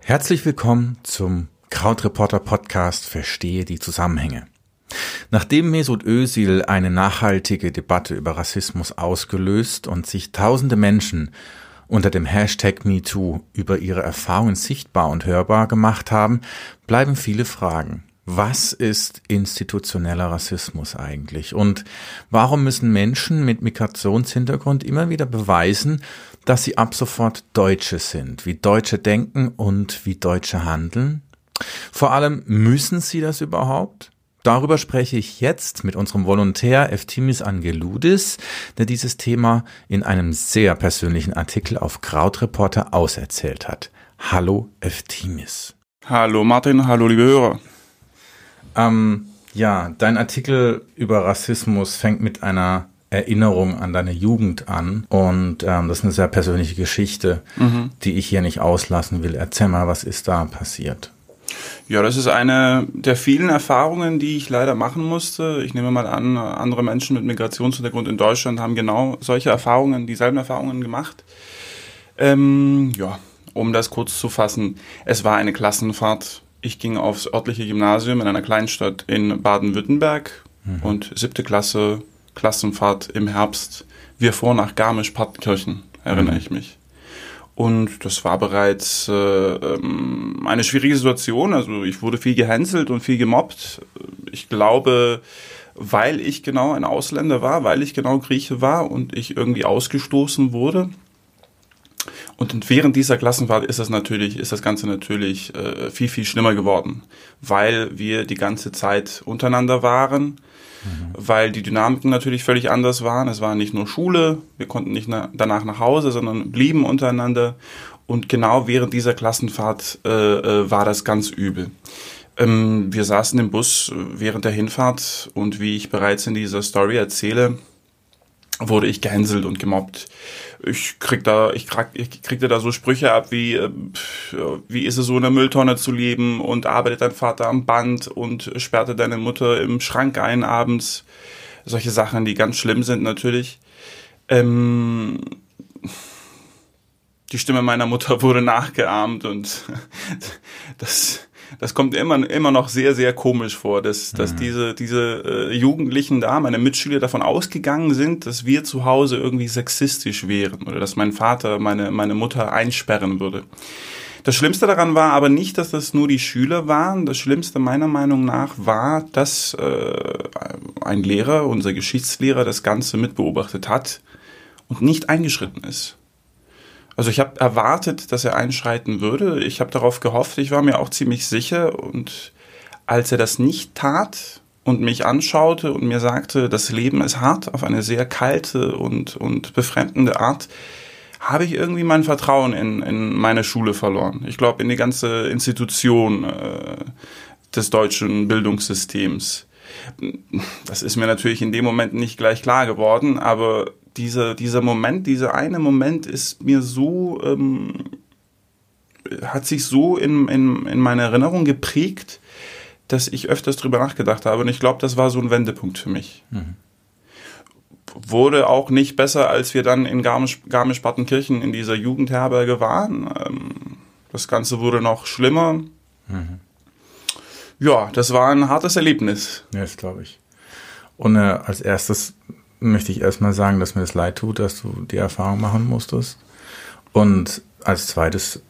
Herzlich willkommen zum Krautreporter Podcast Verstehe die Zusammenhänge. Nachdem Mesut Özil eine nachhaltige Debatte über Rassismus ausgelöst und sich tausende Menschen unter dem Hashtag MeToo über ihre Erfahrungen sichtbar und hörbar gemacht haben, bleiben viele Fragen. Was ist institutioneller Rassismus eigentlich? Und warum müssen Menschen mit Migrationshintergrund immer wieder beweisen, dass sie ab sofort Deutsche sind, wie Deutsche denken und wie Deutsche handeln? Vor allem müssen sie das überhaupt? Darüber spreche ich jetzt mit unserem Volontär Eftimis Angeludis, der dieses Thema in einem sehr persönlichen Artikel auf Krautreporter auserzählt hat. Hallo Eftimis. Hallo Martin, hallo liebe Hörer. Ähm, ja, dein Artikel über Rassismus fängt mit einer Erinnerung an deine Jugend an und ähm, das ist eine sehr persönliche Geschichte, mhm. die ich hier nicht auslassen will. Erzähl mal, was ist da passiert? Ja, das ist eine der vielen Erfahrungen, die ich leider machen musste. Ich nehme mal an, andere Menschen mit Migrationshintergrund in Deutschland haben genau solche Erfahrungen, dieselben Erfahrungen gemacht. Ähm, ja, um das kurz zu fassen, es war eine Klassenfahrt. Ich ging aufs örtliche Gymnasium in einer Kleinstadt in Baden-Württemberg mhm. und siebte Klasse, Klassenfahrt im Herbst. Wir fuhren nach Garmisch-Partenkirchen, erinnere mhm. ich mich. Und das war bereits äh, ähm, eine schwierige Situation. Also ich wurde viel gehänselt und viel gemobbt. Ich glaube, weil ich genau ein Ausländer war, weil ich genau Grieche war und ich irgendwie ausgestoßen wurde. Und während dieser Klassenfahrt ist das natürlich, ist das Ganze natürlich äh, viel, viel schlimmer geworden, weil wir die ganze Zeit untereinander waren mhm. weil die Dynamiken natürlich völlig anders waren. Es war nicht nur Schule, wir konnten nicht na danach nach Hause, sondern blieben untereinander. Und genau während dieser Klassenfahrt äh, äh, war das ganz übel. Ähm, wir saßen im Bus während der Hinfahrt und wie ich bereits in dieser Story erzähle, wurde ich gehänselt und gemobbt. Ich krieg da, ich, krieg, ich kriegte da so Sprüche ab wie, äh, wie ist es so in der Mülltonne zu leben und arbeitet dein Vater am Band und sperrte deine Mutter im Schrank ein abends. Solche Sachen, die ganz schlimm sind natürlich. Ähm, die Stimme meiner Mutter wurde nachgeahmt und das, das kommt immer, immer noch sehr, sehr komisch vor, dass, dass mhm. diese, diese äh, Jugendlichen da, meine Mitschüler davon ausgegangen sind, dass wir zu Hause irgendwie sexistisch wären oder dass mein Vater meine, meine Mutter einsperren würde. Das Schlimmste daran war aber nicht, dass das nur die Schüler waren. Das Schlimmste meiner Meinung nach war, dass äh, ein Lehrer, unser Geschichtslehrer, das Ganze mitbeobachtet hat und nicht eingeschritten ist. Also ich habe erwartet, dass er einschreiten würde. Ich habe darauf gehofft. Ich war mir auch ziemlich sicher. Und als er das nicht tat und mich anschaute und mir sagte, das Leben ist hart auf eine sehr kalte und, und befremdende Art, habe ich irgendwie mein Vertrauen in, in meine Schule verloren. Ich glaube, in die ganze Institution äh, des deutschen Bildungssystems. Das ist mir natürlich in dem Moment nicht gleich klar geworden, aber dieser, dieser Moment, dieser eine Moment ist mir so, ähm, hat sich so in, in, in meine Erinnerung geprägt, dass ich öfters drüber nachgedacht habe. Und ich glaube, das war so ein Wendepunkt für mich. Mhm. Wurde auch nicht besser, als wir dann in Garmisch-Partenkirchen in dieser Jugendherberge waren. Ähm, das Ganze wurde noch schlimmer. Mhm. Ja, das war ein hartes Erlebnis. Ja, das glaube ich. Und äh, als erstes möchte ich erstmal sagen, dass mir das leid tut, dass du die Erfahrung machen musstest. Und als zweites,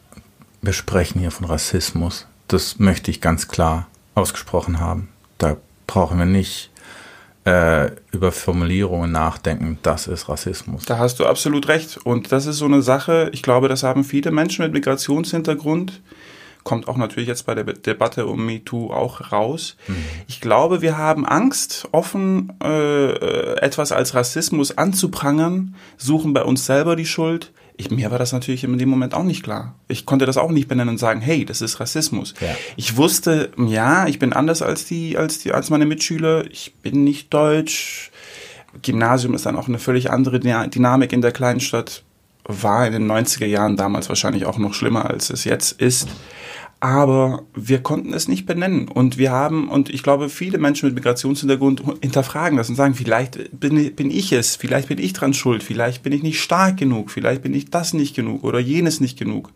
wir sprechen hier von Rassismus. Das möchte ich ganz klar ausgesprochen haben. Da brauchen wir nicht äh, über Formulierungen nachdenken. Das ist Rassismus. Da hast du absolut recht. Und das ist so eine Sache, ich glaube, das haben viele Menschen mit Migrationshintergrund kommt auch natürlich jetzt bei der Debatte um MeToo auch raus. Mhm. Ich glaube, wir haben Angst, offen äh, etwas als Rassismus anzuprangern, suchen bei uns selber die Schuld. Ich, mir war das natürlich in dem Moment auch nicht klar. Ich konnte das auch nicht benennen und sagen, hey, das ist Rassismus. Ja. Ich wusste, ja, ich bin anders als die, als die, als meine Mitschüler. Ich bin nicht deutsch. Gymnasium ist dann auch eine völlig andere Dynamik in der Kleinstadt. War in den 90er Jahren damals wahrscheinlich auch noch schlimmer, als es jetzt ist. Aber wir konnten es nicht benennen. Und wir haben, und ich glaube, viele Menschen mit Migrationshintergrund hinterfragen das und sagen, vielleicht bin, bin ich es, vielleicht bin ich dran schuld, vielleicht bin ich nicht stark genug, vielleicht bin ich das nicht genug oder jenes nicht genug.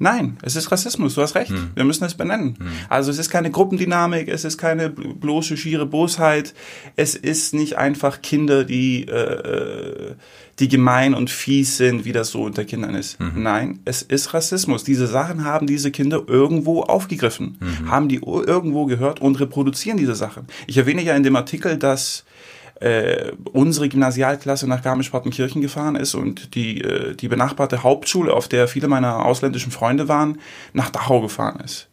Nein, es ist Rassismus, du hast recht. Hm. Wir müssen es benennen. Hm. Also es ist keine Gruppendynamik, es ist keine bloße schiere Bosheit, es ist nicht einfach Kinder, die, äh, die gemein und fies sind, wie das so unter Kindern ist. Mhm. Nein, es ist Rassismus. Diese Sachen haben diese Kinder irgendwo aufgegriffen, mhm. haben die irgendwo gehört und reproduzieren diese Sachen. Ich erwähne ja in dem Artikel, dass äh, unsere Gymnasialklasse nach Garmisch-Partenkirchen gefahren ist und die, äh, die benachbarte Hauptschule, auf der viele meiner ausländischen Freunde waren, nach Dachau gefahren ist.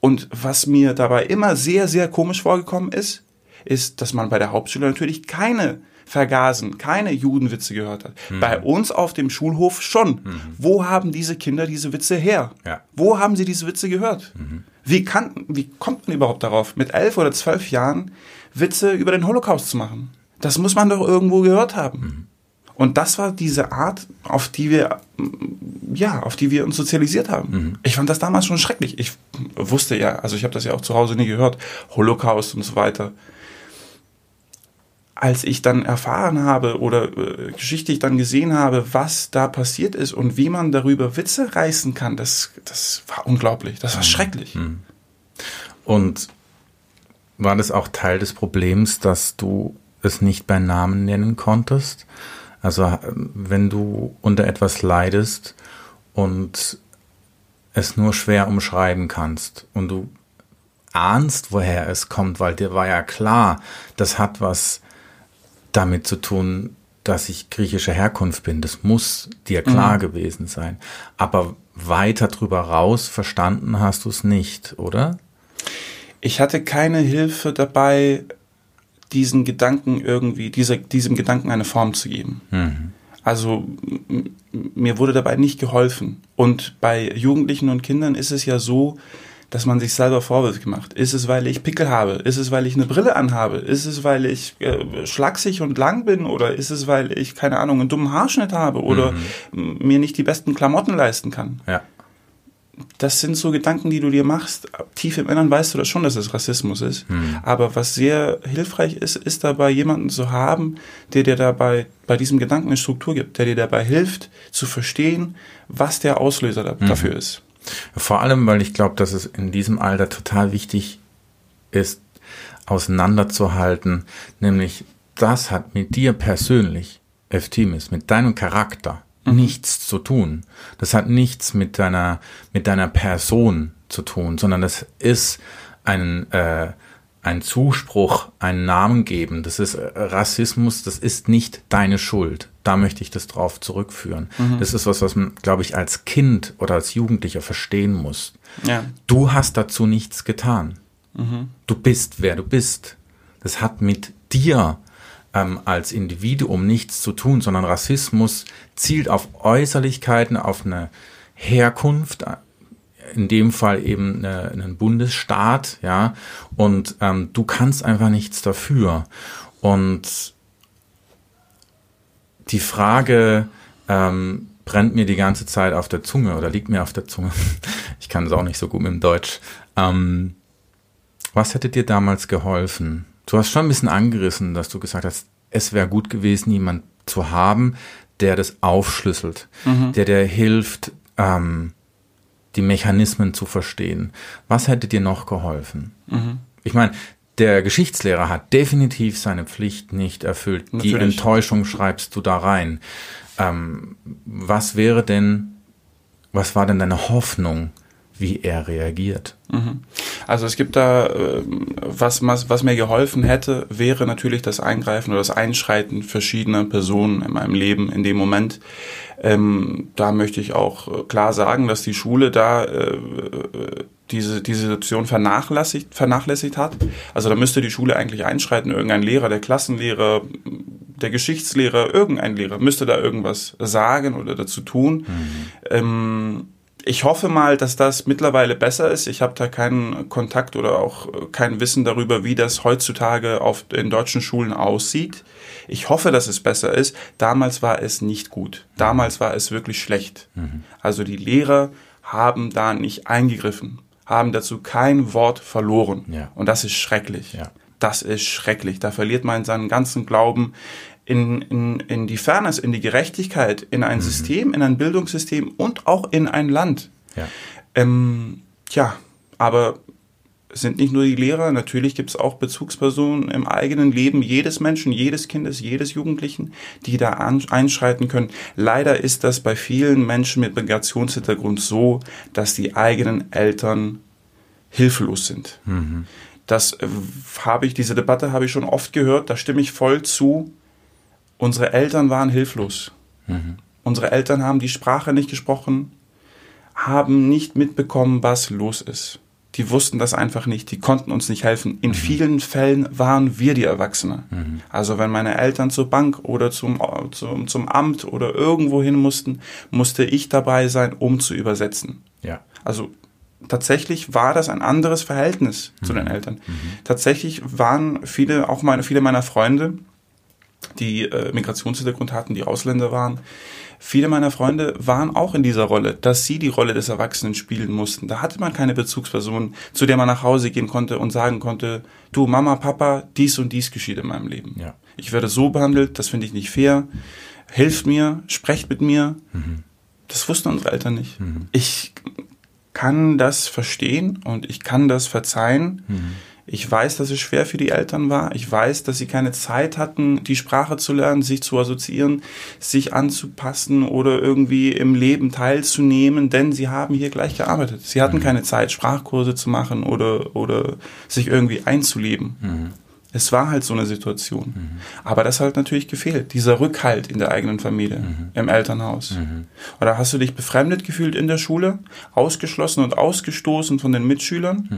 Und was mir dabei immer sehr, sehr komisch vorgekommen ist, ist, dass man bei der Hauptschule natürlich keine Vergasen, keine Judenwitze gehört hat. Mhm. Bei uns auf dem Schulhof schon. Mhm. Wo haben diese Kinder diese Witze her? Ja. Wo haben sie diese Witze gehört? Mhm. Wie, kann, wie kommt man überhaupt darauf, mit elf oder zwölf Jahren Witze über den Holocaust zu machen? Das muss man doch irgendwo gehört haben. Mhm. Und das war diese Art, auf die wir, ja, auf die wir uns sozialisiert haben. Mhm. Ich fand das damals schon schrecklich. Ich wusste ja, also ich habe das ja auch zu Hause nie gehört, Holocaust und so weiter. Als ich dann erfahren habe oder äh, geschichtlich dann gesehen habe, was da passiert ist und wie man darüber Witze reißen kann, das, das war unglaublich, das war mhm. schrecklich. Mhm. Und war das auch Teil des Problems, dass du es nicht bei Namen nennen konntest. Also wenn du unter etwas leidest und es nur schwer umschreiben kannst und du ahnst, woher es kommt, weil dir war ja klar, das hat was damit zu tun, dass ich griechischer Herkunft bin. Das muss dir klar mhm. gewesen sein. Aber weiter drüber raus verstanden hast du es nicht, oder? Ich hatte keine Hilfe dabei, diesen Gedanken irgendwie, dieser, diesem Gedanken eine Form zu geben. Mhm. Also mir wurde dabei nicht geholfen. Und bei Jugendlichen und Kindern ist es ja so, dass man sich selber Vorwürfe gemacht. Ist es, weil ich Pickel habe? Ist es, weil ich eine Brille anhabe? Ist es, weil ich äh, schlaksig und lang bin? Oder ist es, weil ich, keine Ahnung, einen dummen Haarschnitt habe? Oder mhm. mir nicht die besten Klamotten leisten kann? Ja das sind so Gedanken, die du dir machst. Tief im Innern weißt du das schon, dass es Rassismus ist. Hm. Aber was sehr hilfreich ist, ist dabei jemanden zu haben, der dir dabei bei diesem Gedanken eine Struktur gibt, der dir dabei hilft, zu verstehen, was der Auslöser da, hm. dafür ist. Vor allem, weil ich glaube, dass es in diesem Alter total wichtig ist, auseinanderzuhalten, nämlich das hat mit dir persönlich, Eftimis, mit deinem Charakter, mhm. nichts zu tun. Das hat nichts mit deiner, mit deiner Person zu tun, sondern das ist ein, äh, ein Zuspruch, einen Namen geben. Das ist äh, Rassismus, das ist nicht deine Schuld. Da möchte ich das drauf zurückführen. Mhm. Das ist was, was man, glaube ich, als Kind oder als Jugendlicher verstehen muss. Ja. Du hast dazu nichts getan. Mhm. Du bist, wer du bist. Das hat mit dir ähm, als Individuum nichts zu tun, sondern Rassismus zielt auf Äußerlichkeiten, auf eine Herkunft, in dem Fall eben eine, einen Bundesstaat, ja, und ähm, du kannst einfach nichts dafür. Und die Frage ähm, brennt mir die ganze Zeit auf der Zunge oder liegt mir auf der Zunge. Ich kann es auch nicht so gut mit dem Deutsch. Ähm, was hätte dir damals geholfen? Du hast schon ein bisschen angerissen, dass du gesagt hast, es wäre gut gewesen, jemand zu haben, der das aufschlüsselt, mhm. der dir hilft, ähm, die Mechanismen zu verstehen. Was hätte dir noch geholfen? Mhm. Ich meine, der Geschichtslehrer hat definitiv seine Pflicht nicht erfüllt. Natürlich. Die Enttäuschung schreibst du da rein. Ähm, was wäre denn, was war denn deine Hoffnung, wie er reagiert? Mhm. Also es gibt da, äh, was, was, was mir geholfen hätte, wäre natürlich das Eingreifen oder das Einschreiten verschiedener Personen in meinem Leben in dem Moment. Ähm, da möchte ich auch klar sagen, dass die Schule da äh, diese, diese Situation vernachlässigt, vernachlässigt hat. Also da müsste die Schule eigentlich einschreiten, irgendein Lehrer, der Klassenlehrer, der Geschichtslehrer, irgendein Lehrer müsste da irgendwas sagen oder dazu tun. Mhm. Ähm, ich hoffe mal, dass das mittlerweile besser ist. Ich habe da keinen Kontakt oder auch kein Wissen darüber, wie das heutzutage auf in deutschen Schulen aussieht. Ich hoffe, dass es besser ist. Damals war es nicht gut. Damals war es wirklich schlecht. Mhm. Also die Lehrer haben da nicht eingegriffen haben dazu kein Wort verloren. Ja. Und das ist schrecklich. Ja. Das ist schrecklich. Da verliert man seinen ganzen Glauben in, in, in die Fairness, in die Gerechtigkeit, in ein System, in ein Bildungssystem und auch in ein Land. Ja. Ähm, tja, aber es sind nicht nur die Lehrer, natürlich gibt es auch Bezugspersonen im eigenen Leben jedes Menschen, jedes Kindes, jedes Jugendlichen, die da einschreiten können. Leider ist das bei vielen Menschen mit Migrationshintergrund so, dass die eigenen Eltern hilflos sind. Das äh, habe ich, diese Debatte habe ich schon oft gehört, da stimme ich voll zu. Unsere Eltern waren hilflos. Unsere Eltern haben die Sprache nicht gesprochen, haben nicht mitbekommen, was los ist. Die wussten das einfach nicht, die konnten uns nicht helfen. In vielen Fällen waren wir die Erwachsene. Also wenn meine Eltern zur Bank oder zum, zum, zum Amt oder irgendwo hin mussten, musste ich dabei sein, um zu übersetzen. Ja. Also tatsächlich war das ein anderes Verhältnis zu den Eltern. Tatsächlich waren viele, auch meine, viele meiner Freunde, die äh, Migrationshintergrund hatten, die Ausländer waren, viele meiner Freunde waren auch in dieser Rolle, dass sie die Rolle des Erwachsenen spielen mussten. Da hatte man keine Bezugsperson, zu der man nach Hause gehen konnte und sagen konnte, du Mama, Papa, dies und dies geschieht in meinem Leben. Ja. Ich werde so behandelt, das finde ich nicht fair. Hilft mir, sprecht mit mir. Das wussten unsere Eltern nicht. Ich kann das verstehen und ich kann das verzeihen. Ich weiß, dass es schwer für die Eltern war. Ich weiß, dass sie keine Zeit hatten, die Sprache zu lernen, sich zu assoziieren, sich anzupassen oder irgendwie im Leben teilzunehmen, denn sie haben hier gleich gearbeitet. Sie hatten keine Zeit, Sprachkurse zu machen oder, oder sich irgendwie einzuleben. Es war halt so eine Situation. Aber das hat natürlich gefehlt, dieser Rückhalt in der eigenen Familie, im Elternhaus. Oder hast du dich befremdet gefühlt in der Schule, ausgeschlossen und ausgestoßen von den Mitschülern,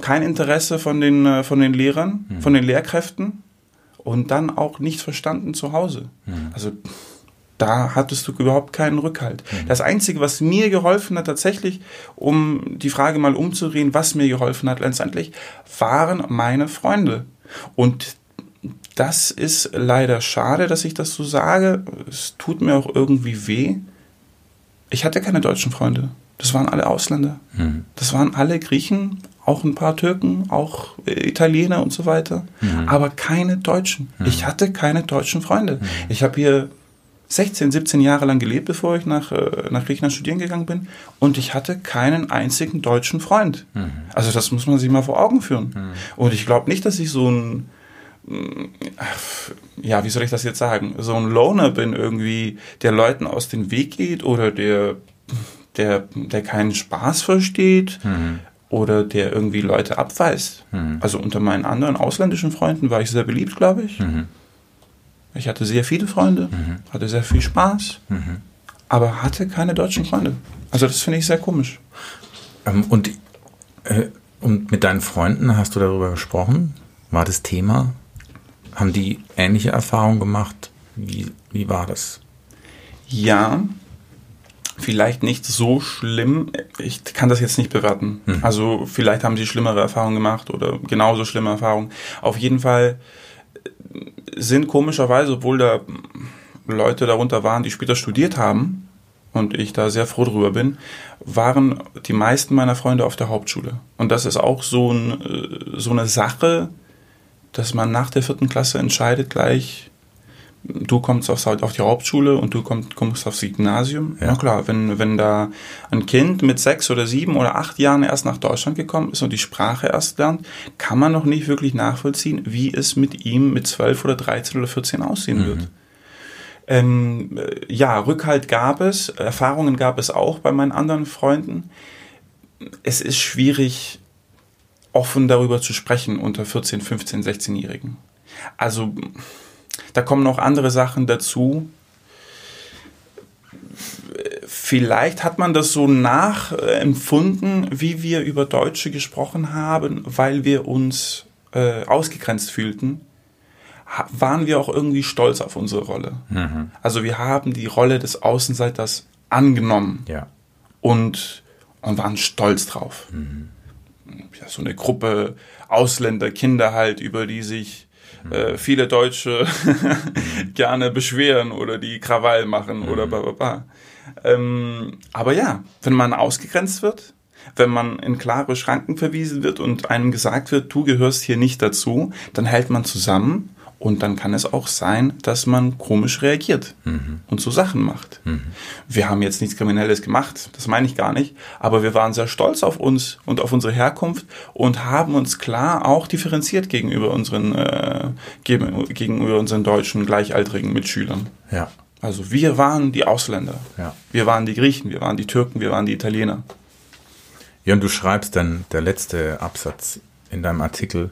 kein Interesse von den, äh, von den Lehrern, von den Lehrkräften? Und dann auch nichts verstanden zu Hause. Also da hattest du überhaupt keinen Rückhalt. Das Einzige, was mir geholfen hat, tatsächlich, um die Frage mal umzudrehen, was mir geholfen hat letztendlich, waren meine Freunde. Und das ist leider schade, dass ich das so sage. Es tut mir auch irgendwie weh. Ich hatte keine deutschen Freunde. Das waren alle Ausländer. Das waren alle Griechen, auch ein paar Türken, auch äh, Italiener und so weiter. Aber keine Deutschen. Ich hatte keine deutschen Freunde. Ich habe hier 16, 17 Jahre lang gelebt, bevor ich nach, äh, nach Griechenland studieren gegangen bin. Und ich hatte keinen einzigen deutschen Freund. Also das muss man sich mal vor Augen führen. Und ich glaube nicht, dass ich so ein, mm, ja, wie soll ich das jetzt sagen, so ein Loner bin irgendwie, der Leuten aus dem Weg geht oder der, der, der keinen Spaß versteht oder der irgendwie Leute abweist. Also unter meinen anderen ausländischen Freunden war ich sehr beliebt, glaube ich. Ich hatte sehr viele Freunde, hatte sehr viel Spaß, aber hatte keine deutschen Freunde. Also das finde ich sehr komisch. Ähm, und, äh, und mit deinen Freunden hast du darüber gesprochen? War das Thema? Haben die ähnliche Erfahrungen gemacht? Wie, wie war das? Ja, vielleicht nicht so schlimm. Ich kann das jetzt nicht bewerten. Also vielleicht haben sie schlimmere Erfahrungen gemacht oder genauso schlimme Erfahrungen. Auf jeden Fall sind komischerweise, obwohl da Leute darunter waren, die später studiert haben und ich da sehr froh drüber bin, waren die meisten meiner Freunde auf der Hauptschule. Und das ist auch so, ein, äh, so eine Sache, dass man nach der vierten Klasse entscheidet gleich, du kommst aufs, auf die Hauptschule und du kommst, kommst aufs Gymnasium. Ja. Na klar, wenn, wenn da ein Kind mit sechs oder sieben oder acht Jahren erst nach Deutschland gekommen ist und die Sprache erst lernt, kann man noch nicht wirklich nachvollziehen, wie es mit ihm mit zwölf oder dreizehn oder vierzehn aussehen Mhm. wird. Ähm, äh, ja, Rückhalt gab es, Erfahrungen gab es auch bei meinen anderen Freunden. Es ist schwierig, offen darüber zu sprechen unter 14, 15, 16-Jährigen. Also da kommen noch andere Sachen dazu. Vielleicht hat man das so nachempfunden, wie wir über Deutsche gesprochen haben, weil wir uns äh, ausgegrenzt fühlten, waren wir auch irgendwie stolz auf unsere Rolle. Also wir haben die Rolle des Außenseiters angenommen Ja. und, und waren stolz drauf. Ja, so eine Gruppe Ausländer, Kinder halt, über die sich äh, viele Deutsche gerne beschweren oder die Krawall machen oder bla bla bla. Ähm, aber ja, wenn man ausgegrenzt wird, wenn man in klare Schranken verwiesen wird und einem gesagt wird, du gehörst hier nicht dazu, dann hält man zusammen und dann kann es auch sein, dass man komisch reagiert mhm. und so Sachen macht. Mhm. Wir haben jetzt nichts Kriminelles gemacht, das meine ich gar nicht, aber wir waren sehr stolz auf uns und auf unsere Herkunft und haben uns klar auch differenziert gegenüber unseren, äh, gegenüber unseren deutschen gleichaltrigen Mitschülern. Ja. Also wir waren die Ausländer. Ja. Wir waren die Griechen, wir waren die Türken, wir waren die Italiener. Ja, und du schreibst dann, der letzte Absatz in deinem Artikel,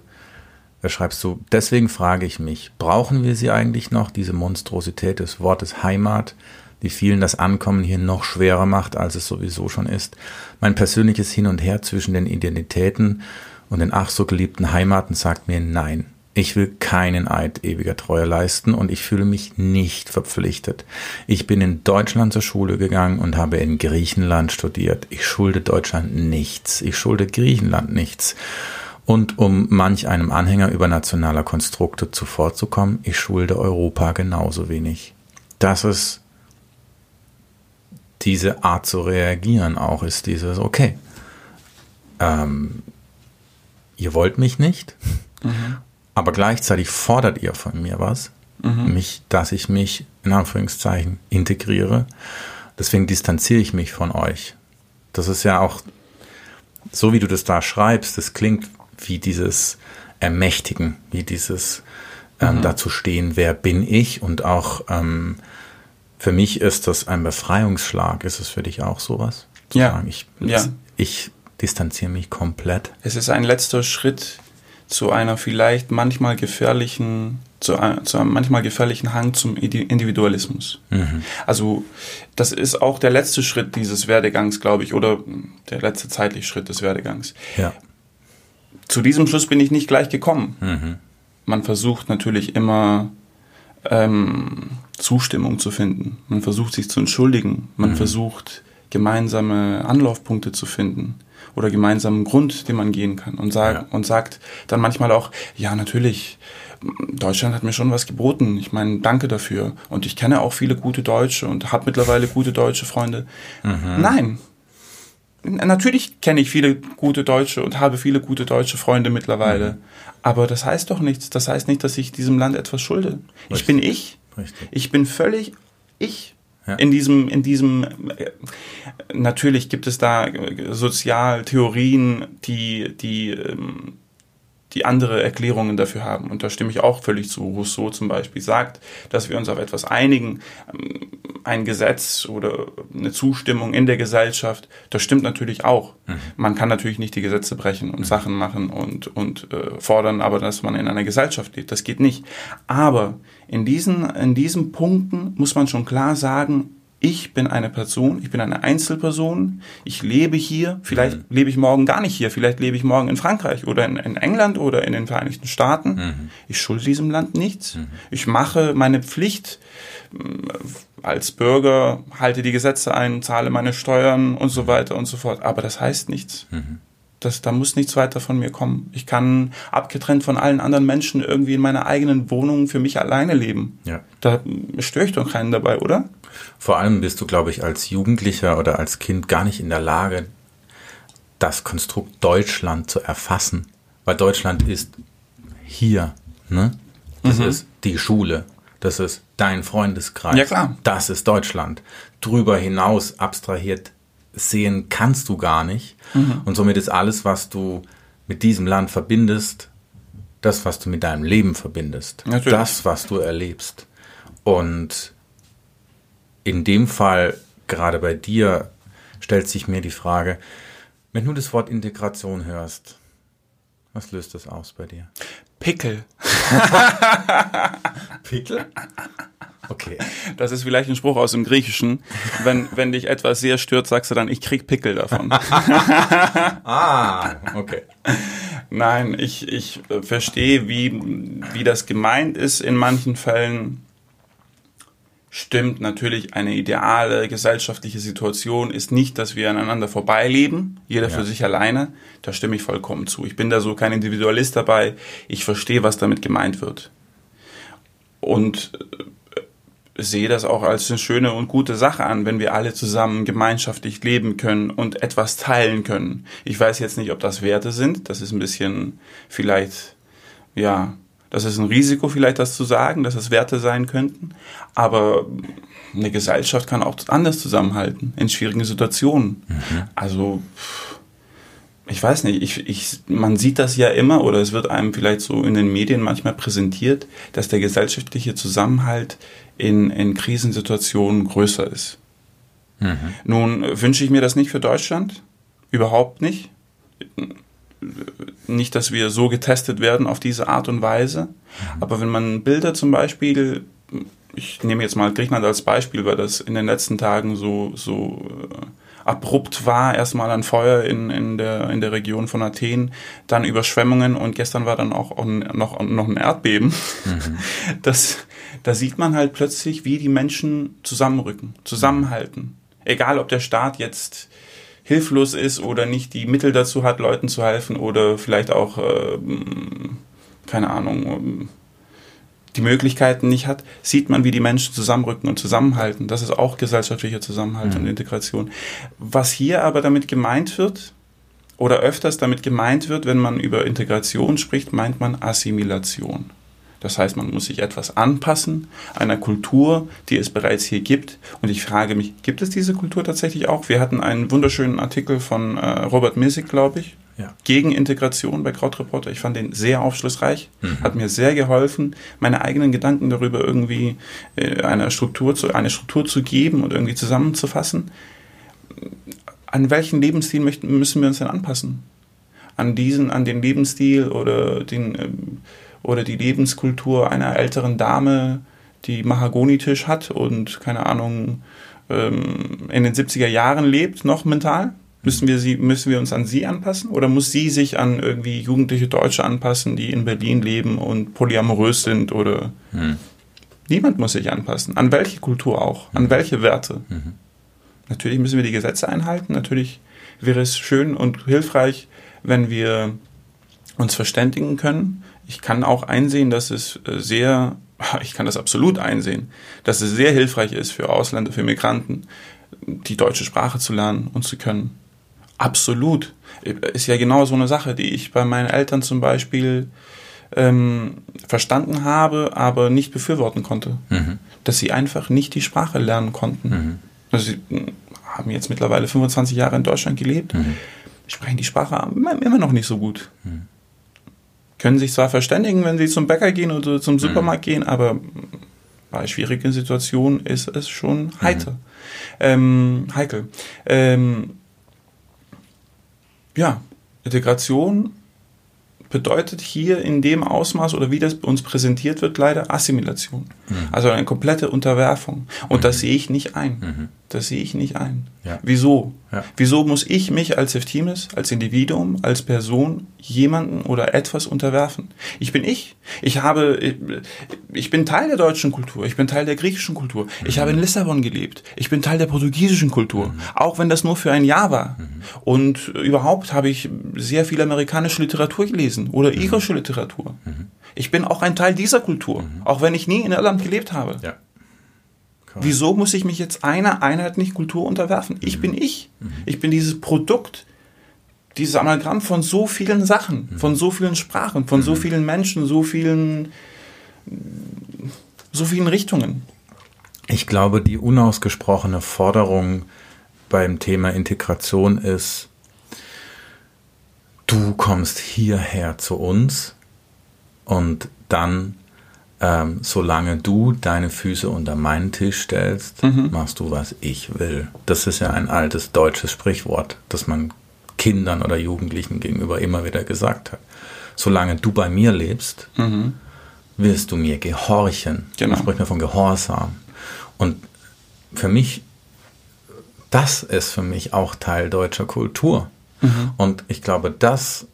da schreibst du, deswegen frage ich mich, brauchen wir sie eigentlich noch, diese Monstrosität des Wortes Heimat, die vielen das Ankommen hier noch schwerer macht, als es sowieso schon ist? Mein persönliches Hin und Her zwischen den Identitäten und den ach so geliebten Heimaten sagt mir nein. Ich will keinen Eid ewiger Treue leisten und ich fühle mich nicht verpflichtet. Ich bin in Deutschland zur Schule gegangen und habe in Griechenland studiert. Ich schulde Deutschland nichts. Ich schulde Griechenland nichts. Und um manch einem Anhänger übernationaler Konstrukte zuvorzukommen, ich schulde Europa genauso wenig. Dass es diese Art zu reagieren auch ist, dieses, okay, ähm, ihr wollt mich nicht, mhm. aber gleichzeitig fordert ihr von mir was, mhm. mich, dass ich mich in Anführungszeichen integriere. Deswegen distanziere ich mich von euch. Das ist ja auch, so wie du das da schreibst, das klingt wie dieses Ermächtigen, wie dieses ähm, mhm. dazu stehen, wer bin ich und auch ähm, für mich ist das ein Befreiungsschlag. Ist es für dich auch sowas? Zu ja. Sagen, ich, ja. ich distanziere mich komplett. Es ist ein letzter Schritt zu einer vielleicht manchmal gefährlichen, zu, zu einem manchmal gefährlichen Hang zum Individualismus. Mhm. Also das ist auch der letzte Schritt dieses Werdegangs, glaube ich, oder der letzte zeitliche Schritt des Werdegangs. Ja zu diesem Schluss bin ich nicht gleich gekommen. Mhm. Man versucht natürlich immer ähm, Zustimmung zu finden. Man versucht sich zu entschuldigen. Man mhm. versucht gemeinsame Anlaufpunkte zu finden oder gemeinsamen Grund, den man gehen kann und, sag, ja. und sagt dann manchmal auch, ja natürlich, Deutschland hat mir schon was geboten. Ich meine, danke dafür. Und ich kenne auch viele gute Deutsche und habe mittlerweile gute deutsche Freunde. Mhm. Nein, Natürlich kenne ich viele gute Deutsche und habe viele gute deutsche Freunde mittlerweile. Mhm. Aber das heißt doch nichts. Das heißt nicht, dass ich diesem Land etwas schulde. Richtig. Ich bin ich. Richtig. Ich bin völlig ich. Ja. In diesem, in diesem, äh, natürlich gibt es da Sozialtheorien, die, die ähm, die andere Erklärungen dafür haben. Und da stimme ich auch völlig zu. Rousseau zum Beispiel sagt, dass wir uns auf etwas einigen, ähm, ein Gesetz oder eine Zustimmung in der Gesellschaft, das stimmt natürlich auch. Mhm. Man kann natürlich nicht die Gesetze brechen und mhm. Sachen machen und, und äh, fordern, aber dass man in einer Gesellschaft lebt, das geht nicht. Aber in diesen, in diesen Punkten muss man schon klar sagen, ich bin eine Person, ich bin eine Einzelperson, ich lebe hier, vielleicht mhm. lebe ich morgen gar nicht hier, vielleicht lebe ich morgen in Frankreich oder in, in England oder in den Vereinigten Staaten. Mhm. Ich schulde diesem Land nichts. Mhm. Ich mache meine Pflicht mm, als Bürger, halte die Gesetze ein, zahle meine Steuern und so weiter und so fort. Aber das heißt nichts. Das, da muss nichts weiter von mir kommen. Ich kann abgetrennt von allen anderen Menschen irgendwie in meiner eigenen Wohnung für mich alleine leben. Ja. Da störe ich doch keinen dabei, oder? Vor allem bist du, glaube ich, als Jugendlicher oder als Kind gar nicht in der Lage, das Konstrukt Deutschland zu erfassen. Weil Deutschland ist hier. Ne? Das mhm. ist die Schule. Das ist dein Freundeskreis. Ja, klar. Das ist Deutschland. Drüber hinaus abstrahiert sehen kannst du gar nicht. Mhm. Und somit ist alles, was du mit diesem Land verbindest, das, was du mit deinem Leben verbindest. Natürlich. Das, was du erlebst. Und in dem Fall, gerade bei dir, stellt sich mir die Frage, wenn du das Wort Integration hörst, was löst das aus bei dir? Pickel. Pickel? Okay. Das ist vielleicht ein Spruch aus dem Griechischen. Wenn, wenn dich etwas sehr stört, sagst du dann, ich krieg Pickel davon. ah, okay. Nein, ich, ich verstehe, wie, wie das gemeint ist in manchen Fällen stimmt natürlich, eine ideale gesellschaftliche Situation ist nicht, dass wir aneinander vorbeileben, jeder ja. für sich alleine. Da stimme ich vollkommen zu. Ich bin da so kein Individualist dabei. Ich verstehe, was damit gemeint wird. Und sehe das auch als eine schöne und gute Sache an, wenn wir alle zusammen gemeinschaftlich leben können und etwas teilen können. Ich weiß jetzt nicht, ob das Werte sind. Das ist ein bisschen vielleicht, ja, das ist ein Risiko vielleicht, das zu sagen, dass es Werte sein könnten. Aber eine Gesellschaft kann auch anders zusammenhalten in schwierigen Situationen. Mhm. Also, ich weiß nicht, ich, ich, man sieht das ja immer oder es wird einem vielleicht so in den Medien manchmal präsentiert, dass der gesellschaftliche Zusammenhalt in, in Krisensituationen größer ist. Mhm. Nun wünsche ich mir das nicht für Deutschland, überhaupt nicht. Nicht, dass wir so getestet werden auf diese Art und Weise. Mhm. Aber wenn man Bilder zum Beispiel, ich nehme jetzt mal Griechenland als Beispiel, weil das in den letzten Tagen so, so äh, abrupt war. Erstmal ein Feuer in, in, der, in der Region von Athen, dann Überschwemmungen und gestern war dann auch noch, noch ein Erdbeben. Mhm. Das, da sieht man halt plötzlich, wie die Menschen zusammenrücken, zusammenhalten. Egal, ob der Staat jetzt hilflos ist oder nicht die Mittel dazu hat, Leuten zu helfen oder vielleicht auch, äh, keine Ahnung, die Möglichkeiten nicht hat, sieht man, wie die Menschen zusammenrücken und zusammenhalten. Das ist auch gesellschaftlicher Zusammenhalt mhm. und Integration. Was hier aber damit gemeint wird, oder öfters damit gemeint wird, wenn man über Integration spricht, meint man Assimilation. Das heißt, man muss sich etwas anpassen einer Kultur, die es bereits hier gibt. Und ich frage mich, gibt es diese Kultur tatsächlich auch? Wir hatten einen wunderschönen Artikel von äh, Robert Missig, glaube ich, ja. gegen Integration bei Krautreporter. Ich fand den sehr aufschlussreich, mhm. hat mir sehr geholfen, meine eigenen Gedanken darüber irgendwie äh, eine Struktur zu, eine Struktur zu geben und irgendwie zusammenzufassen. An welchen Lebensstil möchten, müssen wir uns denn anpassen? An diesen, an den Lebensstil oder den ähm, oder die Lebenskultur einer älteren Dame, die Mahagonitisch hat und keine Ahnung ähm, in den 70er Jahren lebt, noch mental? Müssen wir, sie, müssen wir uns an sie anpassen? Oder muss sie sich an irgendwie jugendliche Deutsche anpassen, die in Berlin leben und polyamorös sind? Oder hm. niemand muss sich anpassen. An welche Kultur auch? An mhm. welche Werte? Mhm. Natürlich müssen wir die Gesetze einhalten. Natürlich wäre es schön und hilfreich, wenn wir uns verständigen können. Ich kann auch einsehen, dass es äh, sehr, ich kann das absolut einsehen, dass es sehr hilfreich ist für Ausländer, für Migranten, die deutsche Sprache zu lernen und zu können. Absolut. Ist ja genau so eine Sache, die ich bei meinen Eltern zum Beispiel ähm, verstanden habe, aber nicht befürworten konnte. Mhm. Dass sie einfach nicht die Sprache lernen konnten. Mhm. Also sie hm, haben jetzt mittlerweile 25 Jahre in Deutschland gelebt, mhm. sprechen die Sprache immer noch nicht so gut. Mhm können sich zwar verständigen, wenn sie zum Bäcker gehen oder zum Supermarkt mhm. gehen, aber bei schwierigen Situationen ist es schon heiter. Mhm. Ähm, heikel. Ähm, ja, Integration bedeutet hier in dem Ausmaß oder wie das uns präsentiert wird, leider Assimilation. Mhm. Also eine komplette Unterwerfung. Und mhm. das sehe ich nicht ein. Mhm. Das sehe ich nicht ein. Ja. Wieso? Ja. Wieso muss ich mich als Eftimis, als Individuum, als Person jemanden oder etwas unterwerfen? Ich bin ich. Ich habe, ich bin Teil der deutschen Kultur. Ich bin Teil der griechischen Kultur. Mhm. Ich habe in Lissabon gelebt. Ich bin Teil der portugiesischen Kultur. Mhm. Auch wenn das nur für ein Jahr war. Mhm. Und überhaupt habe ich sehr viel amerikanische Literatur gelesen oder mhm. irische Literatur. Mhm. Ich bin auch ein Teil dieser Kultur. Auch wenn ich nie in Irland gelebt habe. Ja. Cool. Wieso muss ich mich jetzt einer einheitlichen Kultur unterwerfen? Ich mhm. bin ich. Mhm. Ich bin dieses Produkt, dieses Amalgam von so vielen Sachen, mhm. von so vielen Sprachen, von so mhm. vielen Menschen, so vielen, so vielen Richtungen. Ich glaube, die unausgesprochene Forderung beim Thema Integration ist, du kommst hierher zu uns und dann ähm, solange du deine Füße unter meinen Tisch stellst, mhm. machst du, was ich will. Das ist ja ein altes deutsches Sprichwort, das man Kindern oder Jugendlichen gegenüber immer wieder gesagt hat. Solange du bei mir lebst, mhm. wirst du mir gehorchen. Genau. Man spricht mir von Gehorsam. Und für mich, das ist für mich auch Teil deutscher Kultur. Mhm. Und ich glaube, das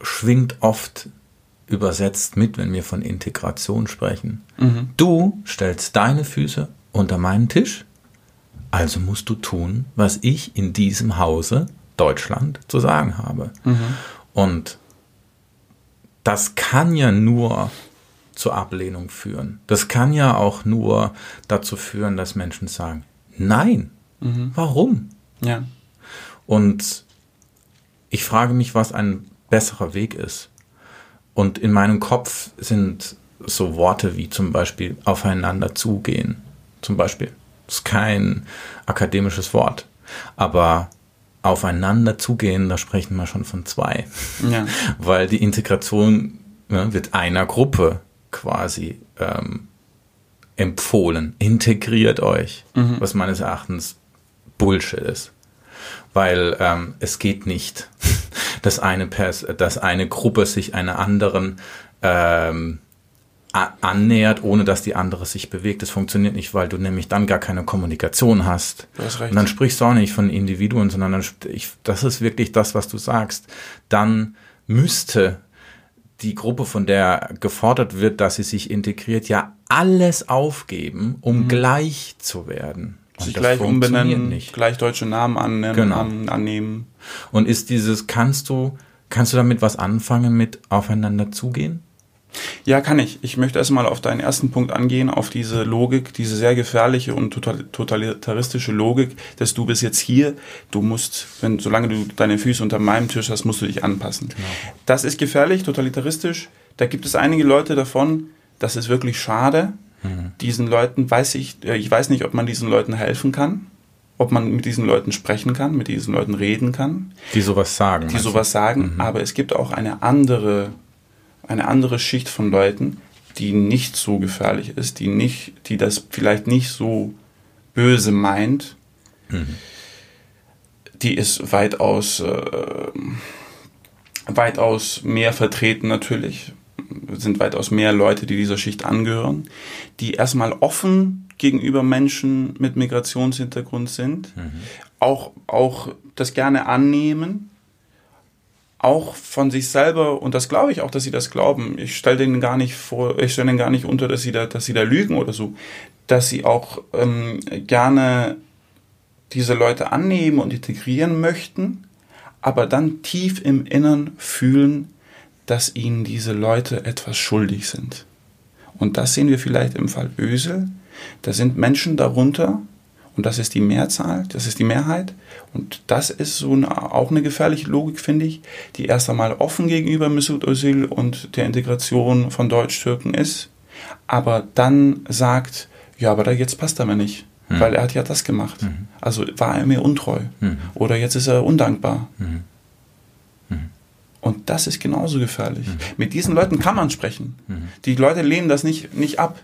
schwingt oft übersetzt mit, wenn wir von Integration sprechen. Mhm. Du stellst deine Füße unter meinen Tisch, also musst du tun, was ich in diesem Hause Deutschland zu sagen habe. Mhm. Und das kann ja nur zur Ablehnung führen. Das kann ja auch nur dazu führen, dass Menschen sagen, nein, mhm. warum? Ja. Und ich frage mich, was ein besserer Weg ist. Und in meinem Kopf sind so Worte wie zum Beispiel aufeinander zugehen. Zum Beispiel. Das ist kein akademisches Wort. Aber aufeinander zugehen, da sprechen wir schon von zwei. Ja. Weil die Integration ne, wird einer Gruppe quasi ähm, empfohlen. Integriert euch, mhm. was meines Erachtens Bullshit ist. Weil ähm, es geht nicht, dass eine, Pers dass eine Gruppe sich einer anderen ähm, annähert, ohne dass die andere sich bewegt. Das funktioniert nicht, weil du nämlich dann gar keine Kommunikation hast. Du hast recht. Und dann sprichst du auch nicht von Individuen, sondern dann, ich, das ist wirklich das, was du sagst. Dann müsste die Gruppe, von der gefordert wird, dass sie sich integriert, ja alles aufgeben, um mhm. gleich zu werden. Und sich gleich umbenennen, nicht. gleich deutsche Namen annehmen, genau. an, annehmen. Und ist dieses, kannst du, kannst du damit was anfangen mit aufeinander zugehen? Ja, kann ich. Ich möchte erstmal auf deinen ersten Punkt angehen, auf diese Logik, diese sehr gefährliche und totalitaristische Logik, dass du bist jetzt hier, du musst, wenn, solange du deine Füße unter meinem Tisch hast, musst du dich anpassen. Genau. Das ist gefährlich, totalitaristisch. Da gibt es einige Leute davon, das ist wirklich schade. Mhm. Diesen Leuten weiß ich, äh, ich weiß nicht, ob man diesen Leuten helfen kann ob man mit diesen Leuten sprechen kann, mit diesen Leuten reden kann. Die sowas sagen. Die sowas sagen, mhm. aber es gibt auch eine andere eine andere Schicht von Leuten, die nicht so gefährlich ist, die nicht, die das vielleicht nicht so böse meint, mhm. die ist weitaus, äh, weitaus mehr vertreten natürlich, sind weitaus mehr Leute, die dieser Schicht angehören, die erstmal offen gegenüber Menschen mit Migrationshintergrund sind, mhm. auch, auch das gerne annehmen, auch von sich selber, und das glaube ich auch, dass sie das glauben, ich stelle denen gar nicht vor, ich stelle denen gar nicht unter, dass sie da, dass sie da lügen oder so, dass sie auch ähm, gerne diese Leute annehmen und integrieren möchten, aber dann tief im Innern fühlen, dass ihnen diese Leute etwas schuldig sind. Und das sehen wir vielleicht im Fall Ösel. Da sind Menschen darunter, und das ist die Mehrzahl, das ist die Mehrheit. Und das ist so eine, auch eine gefährliche Logik, finde ich, die erst einmal offen gegenüber Mesut Özil und der Integration von Deutsch-Türken ist, aber dann sagt, ja, aber da jetzt passt er mir nicht, mhm. weil er hat ja das gemacht. Mhm. Also war er mir untreu mhm. oder jetzt ist er undankbar. Mhm. Und das ist genauso gefährlich. Mhm. Mit diesen Leuten kann man sprechen. Die Leute lehnen das nicht, nicht ab.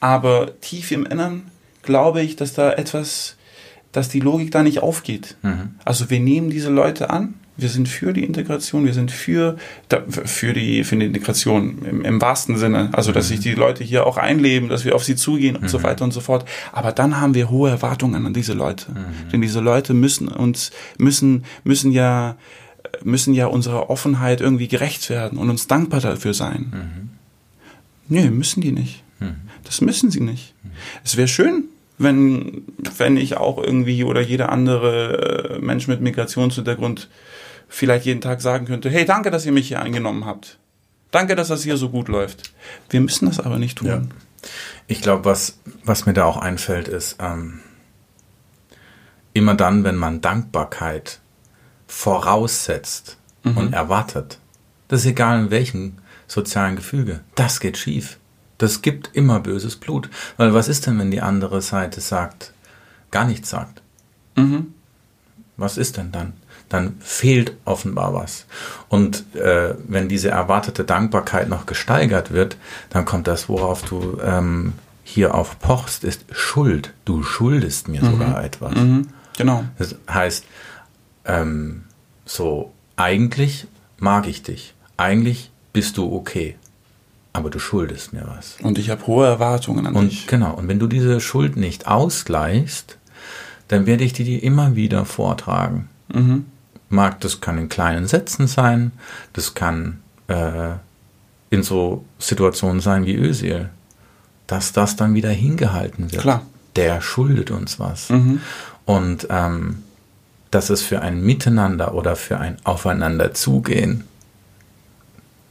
Aber tief im Innern glaube ich, dass da etwas, dass die Logik da nicht aufgeht. Mhm. Also wir nehmen diese Leute an, wir sind für die Integration, wir sind für, für, die, für die Integration im, im wahrsten Sinne. Also, dass sich mhm. die Leute hier auch einleben, dass wir auf sie zugehen und mhm. so weiter und so fort. Aber dann haben wir hohe Erwartungen an diese Leute. Mhm. Denn diese Leute müssen uns, müssen, müssen ja, müssen ja unserer Offenheit irgendwie gerecht werden und uns dankbar dafür sein. Mhm. Nee, müssen die nicht. Mhm. Das müssen sie nicht. Es wäre schön, wenn, wenn ich auch irgendwie oder jeder andere äh, Mensch mit Migrationshintergrund vielleicht jeden Tag sagen könnte, hey, danke, dass ihr mich hier eingenommen habt. Danke, dass das hier so gut läuft. Wir müssen das aber nicht tun. Ja. Ich glaube, was, was mir da auch einfällt, ist, ähm, immer dann, wenn man Dankbarkeit voraussetzt mhm. und erwartet, das ist egal in welchem sozialen Gefüge, das geht schief. Das gibt immer böses Blut. Weil was ist denn, wenn die andere Seite sagt, gar nichts sagt? Mhm. Was ist denn dann? Dann fehlt offenbar was. Und äh, wenn diese erwartete Dankbarkeit noch gesteigert wird, dann kommt das, worauf du ähm, hier auf pochst, ist Schuld. Du schuldest mir mhm. sogar etwas. Mhm. Genau. Das heißt, ähm, so, eigentlich mag ich dich. Eigentlich bist du okay aber du schuldest mir was. Und ich habe hohe Erwartungen an und, dich. Genau, und wenn du diese Schuld nicht ausgleichst, dann werde ich dir die immer wieder vortragen. Mhm. Mag, das kann in kleinen Sätzen sein, das kann äh, in so Situationen sein wie Ösil, dass das dann wieder hingehalten wird. Klar. Der schuldet uns was. Mhm. Und ähm, das ist für ein Miteinander oder für ein Aufeinanderzugehen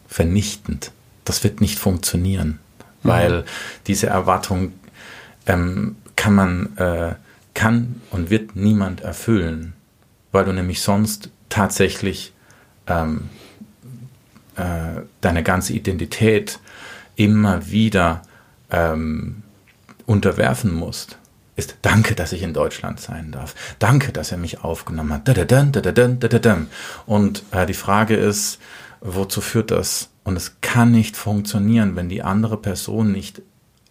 vernichtend das wird nicht funktionieren, mhm. weil diese Erwartung ähm, kann man, äh, kann und wird niemand erfüllen, weil du nämlich sonst tatsächlich ähm, äh, deine ganze Identität immer wieder ähm, unterwerfen musst, ist Danke, dass ich in Deutschland sein darf. Danke, dass er mich aufgenommen hat. Und äh, die Frage ist, wozu führt das? Und es kann nicht funktionieren, wenn die andere Person nicht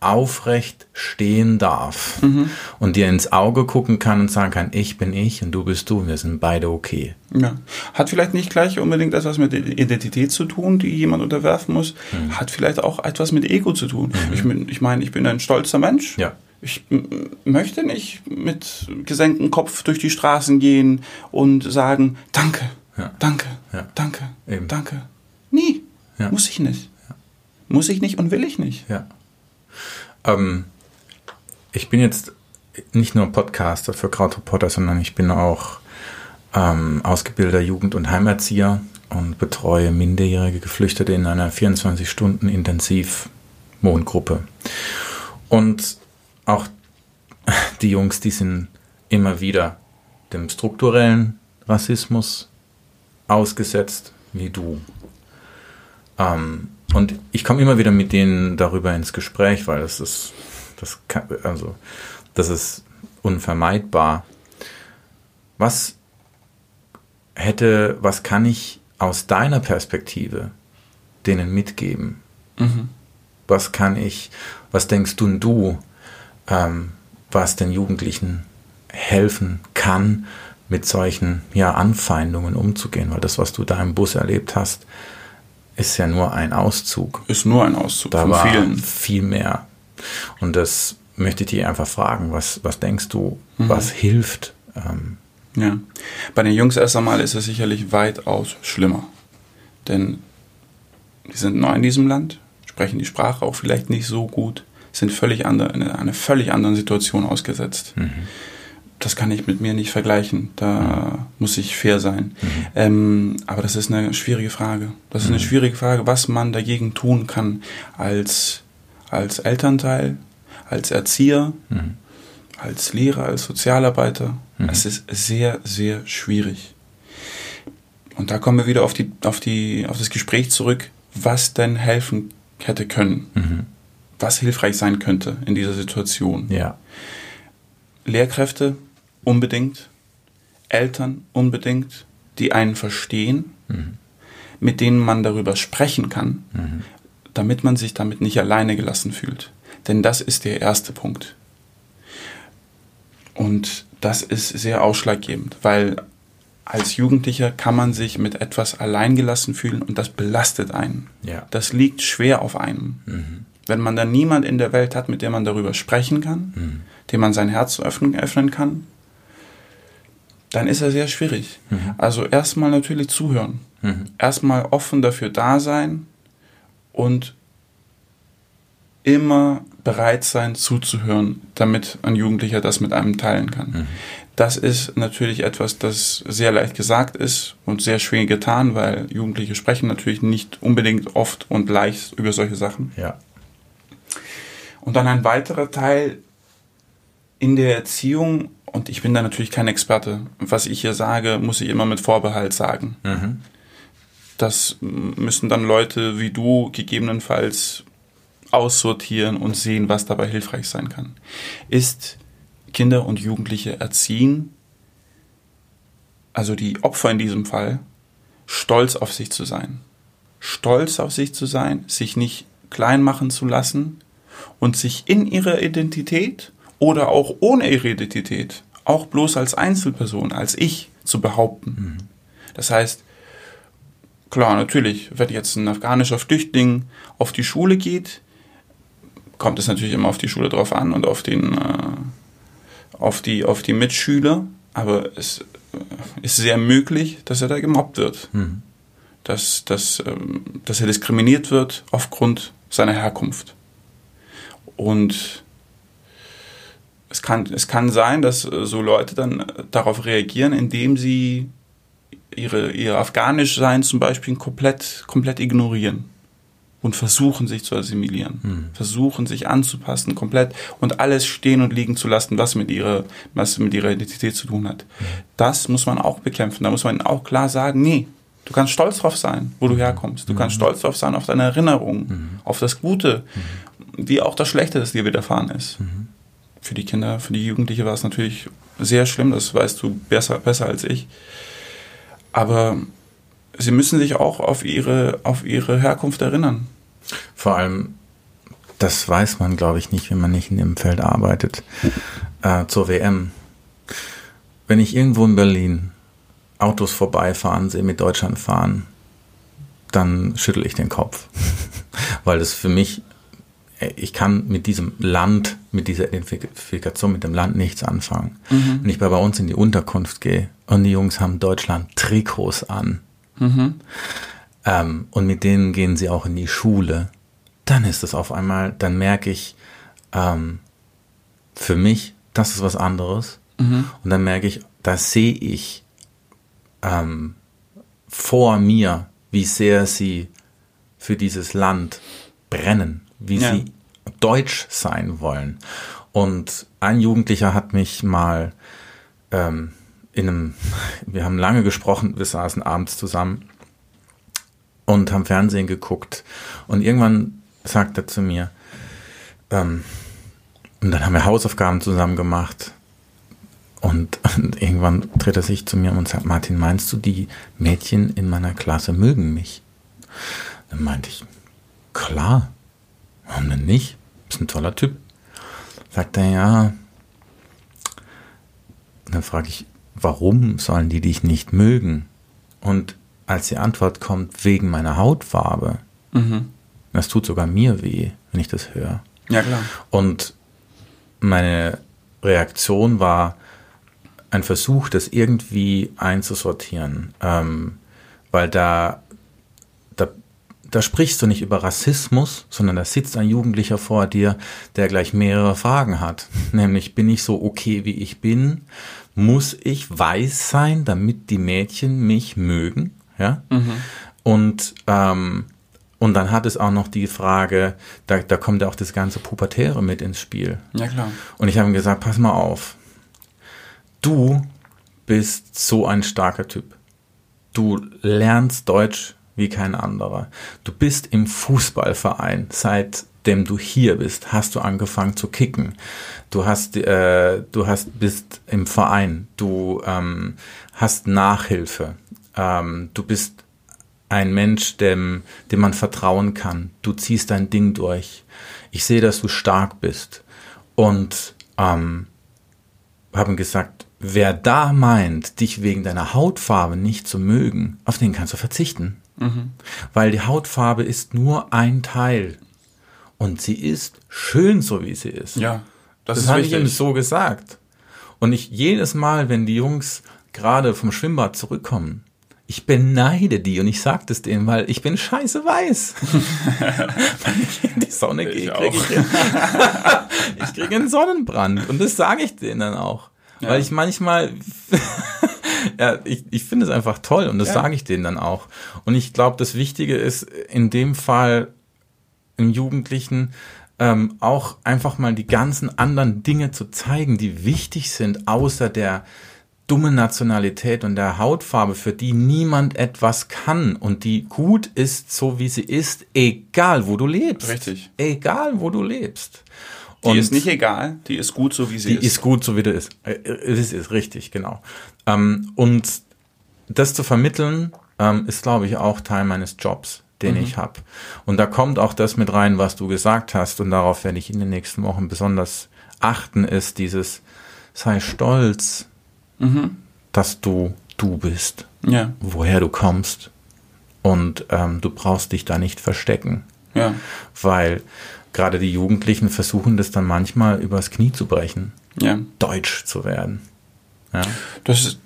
aufrecht stehen darf mhm. und dir ins Auge gucken kann und sagen kann, ich bin ich und du bist du, wir sind beide okay. Ja. Hat vielleicht nicht gleich unbedingt etwas mit Identität zu tun, die jemand unterwerfen muss, mhm. hat vielleicht auch etwas mit Ego zu tun. Mhm. Ich, bin, ich meine, ich bin ein stolzer Mensch. Ja. Ich möchte nicht mit gesenktem Kopf durch die Straßen gehen und sagen, danke, ja. danke, ja. danke, Eben. danke. Nie. Muss ich nicht. Muss ich nicht und will ich nicht. Ja. Ähm, ich bin jetzt nicht nur Podcaster für Krautreporter, sondern ich bin auch ähm, ausgebildeter Jugend- und Heimerzieher und betreue minderjährige Geflüchtete in einer 24-Stunden-Intensiv-Wohngruppe. Und auch die Jungs, die sind immer wieder dem strukturellen Rassismus ausgesetzt, wie du. Ähm, und ich komme immer wieder mit denen darüber ins Gespräch, weil das ist, das kann, also, das ist unvermeidbar. Was hätte, was kann ich aus deiner Perspektive denen mitgeben? Mhm. Was kann ich, was denkst du und du, ähm, was den Jugendlichen helfen kann, mit solchen ja, Anfeindungen umzugehen? Weil das, was du da im Bus erlebt hast, ist ja nur ein Auszug. Ist nur ein Auszug da war vielen. Viel mehr. Und das möchte ich dir einfach fragen, was, was denkst du, mhm. was hilft? Ähm, ja, bei den Jungs erst einmal ist es sicherlich weitaus schlimmer. Denn die sind neu in diesem Land, sprechen die Sprache auch vielleicht nicht so gut, sind völlig andere, in einer völlig anderen Situation ausgesetzt. Mhm das kann ich mit mir nicht vergleichen. Da mhm. muss ich fair sein. Mhm. Ähm, aber das ist eine schwierige Frage. Das ist eine mhm. schwierige Frage, was man dagegen tun kann als, als Elternteil, als Erzieher, mhm. als Lehrer, als Sozialarbeiter. Mhm. Es ist sehr, sehr schwierig. Und da kommen wir wieder auf, die, auf, die, auf das Gespräch zurück, was denn helfen hätte können. Mhm. Was hilfreich sein könnte in dieser Situation. Ja. Lehrkräfte unbedingt, Eltern unbedingt, die einen verstehen, mhm. mit denen man darüber sprechen kann, mhm. damit man sich damit nicht alleine gelassen fühlt. Denn das ist der erste Punkt. Und das ist sehr ausschlaggebend, weil als Jugendlicher kann man sich mit etwas alleingelassen fühlen und das belastet einen. Ja. Das liegt schwer auf einem. Mhm. Wenn man dann niemand in der Welt hat, mit dem man darüber sprechen kann, mhm. dem man sein Herz öffnen, öffnen kann, dann ist er sehr schwierig. Mhm. Also erstmal natürlich zuhören. Mhm. Erstmal offen dafür da sein und immer bereit sein zuzuhören, damit ein Jugendlicher das mit einem teilen kann. Mhm. Das ist natürlich etwas, das sehr leicht gesagt ist und sehr schwer getan, weil Jugendliche sprechen natürlich nicht unbedingt oft und leicht über solche Sachen. Ja. Und dann ein weiterer Teil in der Erziehung und ich bin da natürlich kein Experte. Was ich hier sage, muss ich immer mit Vorbehalt sagen. Mhm. Das müssen dann Leute wie du gegebenenfalls aussortieren und sehen, was dabei hilfreich sein kann. Ist Kinder und Jugendliche erziehen, also die Opfer in diesem Fall, stolz auf sich zu sein. Stolz auf sich zu sein, sich nicht klein machen zu lassen und sich in ihrer Identität oder auch ohne ihre Identität, auch bloß als Einzelperson, als ich zu behaupten. Mhm. Das heißt, klar, natürlich, wenn jetzt ein afghanischer Flüchtling auf die Schule geht, kommt es natürlich immer auf die Schule drauf an und auf den, äh, auf die, auf die Mitschüler, aber es äh, ist sehr möglich, dass er da gemobbt wird. Mhm. Dass, dass, ähm, dass er diskriminiert wird aufgrund seiner Herkunft. Und es kann, es kann sein, dass äh, so Leute dann äh, darauf reagieren, indem sie ihre, ihr Afghanischsein zum Beispiel komplett, komplett ignorieren. und versuchen sich zu assimilieren, mhm. versuchen sich anzupassen komplett und alles stehen und liegen zu lassen, was mit ihrer, was mit ihrer Identität zu tun hat. Mhm. Das muss man auch bekämpfen. Da muss man auch klar sagen, nee, du kannst stolz drauf sein, wo du herkommst. Du kannst stolz drauf sein auf deine Erinnerungen, auf das Gute, wie auch das Schlechte, das dir widerfahren ist. Für die Kinder, für die Jugendliche war es natürlich sehr schlimm, das weißt du besser, besser als ich. Aber sie müssen sich auch auf ihre, auf ihre Herkunft erinnern. Vor allem, das weiß man, glaube ich, nicht, wenn man nicht in dem Feld arbeitet. Äh, zur WM. Wenn ich irgendwo in Berlin Autos vorbeifahren sehe, mit Deutschland fahren, dann schüttel ich den Kopf. Weil das für mich, ich kann mit diesem Land, mit dieser Identifikation mit dem Land nichts anfangen. Mhm. Wenn ich bei uns in die Unterkunft gehe und die Jungs haben Deutschland Trikots an, Mhm. Ähm, und mit denen gehen sie auch in die Schule. Dann ist es auf einmal, dann merke ich, ähm, für mich, das ist was anderes. Mhm. Und dann merke ich, da sehe ich ähm, vor mir, wie sehr sie für dieses Land brennen, wie ja. sie deutsch sein wollen. Und ein Jugendlicher hat mich mal ähm, in einem, wir haben lange gesprochen, wir saßen abends zusammen und haben Fernsehen geguckt. Und irgendwann sagt er zu mir, ähm, und dann haben wir Hausaufgaben zusammen gemacht. Und, und irgendwann dreht er sich zu mir und sagt, Martin, meinst du, die Mädchen in meiner Klasse mögen mich? Dann meinte ich, klar, warum denn nicht? Ist ein toller Typ. Sagt er, ja. Und dann frage ich, warum sollen die dich nicht mögen? Und als die Antwort kommt, wegen meiner Hautfarbe, mhm. das tut sogar mir weh, wenn ich das höre. Ja, klar. Und meine Reaktion war ein Versuch, das irgendwie einzusortieren, ähm, weil da, da, da sprichst du nicht über Rassismus, sondern da sitzt ein Jugendlicher vor dir, der gleich mehrere Fragen hat. Nämlich, bin ich so okay, wie ich bin? muss ich weiß sein, damit die Mädchen mich mögen, ja. Mhm. Und ähm, und dann hat es auch noch die Frage, da, da kommt ja auch das ganze Pubertäre mit ins Spiel. Ja, klar. Und ich habe ihm gesagt, pass mal auf. Du bist so ein starker Typ. Du lernst Deutsch wie kein anderer. Du bist im Fußballverein seit dem du hier bist, hast du angefangen zu kicken. Du hast, äh, du hast, bist im Verein. Du ähm, hast Nachhilfe. Ähm, du bist ein Mensch, dem, dem man vertrauen kann. Du ziehst dein Ding durch. Ich sehe, dass du stark bist. Und ähm, haben gesagt, wer da meint, dich wegen deiner Hautfarbe nicht zu mögen, auf den kannst du verzichten. Mhm. Weil die Hautfarbe ist nur ein Teil und sie ist schön, so wie sie ist. Ja, das, das habe ich ihm so gesagt. Und ich jedes Mal, wenn die Jungs gerade vom Schwimmbad zurückkommen, ich beneide die und ich sage das denen, weil ich bin scheiße weiß. Wenn ich in die Sonne gehe, kriege ich, ich kriege einen Sonnenbrand. Und das sage ich denen dann auch. Ja. Weil ich manchmal, ja, ich, ich finde es einfach toll und das ja. sage ich denen dann auch. Und ich glaube, das Wichtige ist in dem Fall im Jugendlichen ähm, auch einfach mal die ganzen anderen Dinge zu zeigen, die wichtig sind, außer der dummen Nationalität und der Hautfarbe, für die niemand etwas kann und die gut ist, so wie sie ist, egal wo du lebst. Richtig. Egal wo du lebst. Die und ist nicht egal, die ist gut, so wie sie die ist. Die ist gut, so wie du ist. Äh, es ist richtig, genau. Ähm, und das zu vermitteln, ähm, ist, glaube ich, auch Teil meines Jobs den mhm. ich habe. Und da kommt auch das mit rein, was du gesagt hast, und darauf werde ich in den nächsten Wochen besonders achten, ist dieses, sei stolz, mhm. dass du du bist, ja. woher du kommst. Und ähm, du brauchst dich da nicht verstecken. Ja. Weil gerade die Jugendlichen versuchen das dann manchmal übers Knie zu brechen, ja. deutsch zu werden. Ja. Das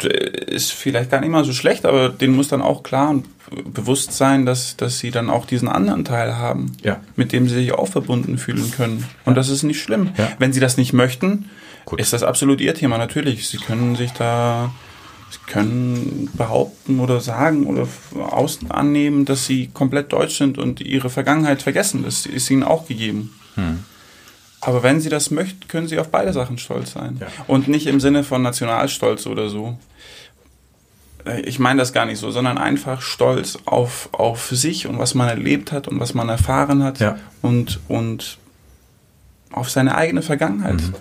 ist, vielleicht gar nicht mal so schlecht, aber denen muss dann auch klar und bewusst sein, dass, dass sie dann auch diesen anderen Teil haben, ja. mit dem sie sich auch verbunden fühlen können. Und ja. das ist nicht schlimm. Wenn sie das nicht möchten, Gut. ist das absolut ihr Thema. Natürlich, sie können sich da können behaupten oder sagen oder außen annehmen, dass sie komplett deutsch sind und ihre Vergangenheit vergessen. Das ist ihnen auch gegeben. Hm. Aber wenn sie das möchten, können sie auf beide Sachen stolz sein. Ja. Und nicht im Sinne von Nationalstolz oder so. Äh, ich meine das gar nicht so, sondern einfach stolz auf, auf sich und was man erlebt hat und was man erfahren hat ja. und, und auf seine eigene Vergangenheit. Mhm.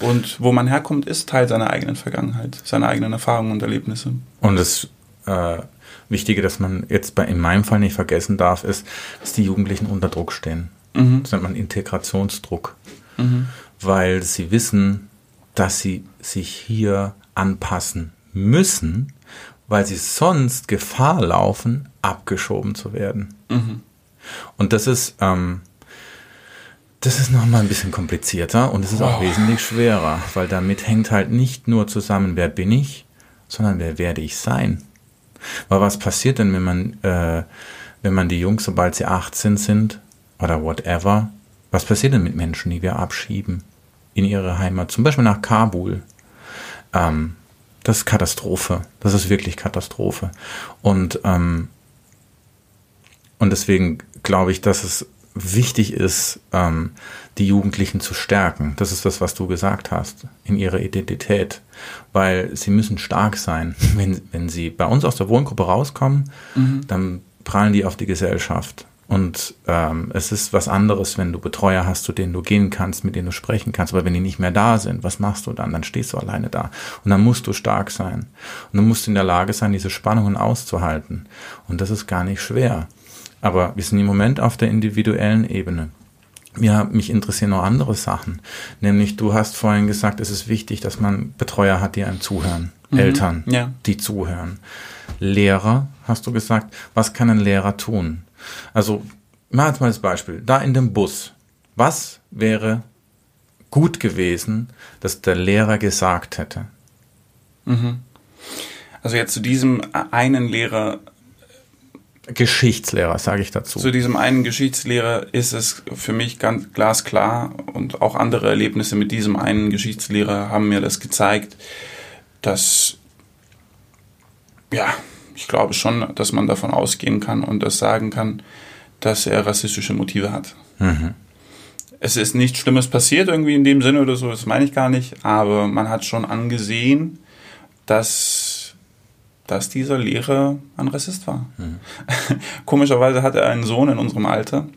Und wo man herkommt, ist Teil seiner eigenen Vergangenheit, seiner eigenen Erfahrungen und Erlebnisse. Und das äh, Wichtige, dass man jetzt bei, in meinem Fall nicht vergessen darf, ist, dass die Jugendlichen unter Druck stehen. Mhm. Das nennt man Integrationsdruck. Mhm. Weil sie wissen, dass sie sich hier anpassen müssen, weil sie sonst Gefahr laufen, abgeschoben zu werden. Mhm. Und das ist, ähm, das ist nochmal ein bisschen komplizierter und es ist wow. auch wesentlich schwerer, weil damit hängt halt nicht nur zusammen, wer bin ich, sondern wer werde ich sein. Weil was passiert denn, wenn man, äh, wenn man die Jungs, sobald sie 18 sind oder whatever, was passiert denn mit Menschen, die wir abschieben in ihre Heimat, zum Beispiel nach Kabul? Ähm, das ist Katastrophe. Das ist wirklich Katastrophe. Und, ähm, und deswegen glaube ich, dass es wichtig ist, ähm, die Jugendlichen zu stärken. Das ist das, was du gesagt hast, in ihrer Identität. Weil sie müssen stark sein. Wenn, wenn sie bei uns aus der Wohngruppe rauskommen, mhm. dann prallen die auf die Gesellschaft. Und ähm, es ist was anderes, wenn du Betreuer hast, zu denen du gehen kannst, mit denen du sprechen kannst. Aber wenn die nicht mehr da sind, was machst du dann? Dann stehst du alleine da. Und dann musst du stark sein. Und du musst in der Lage sein, diese Spannungen auszuhalten. Und das ist gar nicht schwer. Aber wir sind im Moment auf der individuellen Ebene. Ja, mich interessieren noch andere Sachen. Nämlich, du hast vorhin gesagt, es ist wichtig, dass man Betreuer hat, die einem zuhören. Mhm. Eltern, ja. die zuhören. Lehrer, hast du gesagt, was kann ein Lehrer tun? Also, mach jetzt mal das Beispiel. Da in dem Bus. Was wäre gut gewesen, dass der Lehrer gesagt hätte? Mhm. Also jetzt zu diesem einen Lehrer Geschichtslehrer, sage ich dazu. Zu diesem einen Geschichtslehrer ist es für mich ganz glasklar und auch andere Erlebnisse mit diesem einen Geschichtslehrer haben mir das gezeigt, dass, ja, ich glaube schon, dass man davon ausgehen kann und das sagen kann, dass er rassistische Motive hat. Mhm. Es ist nichts Schlimmes passiert irgendwie in dem Sinne oder so, das meine ich gar nicht, aber man hat schon angesehen, dass dass dieser Lehrer ein Rassist war. Mhm. Komischerweise hatte er einen Sohn in unserem Alter,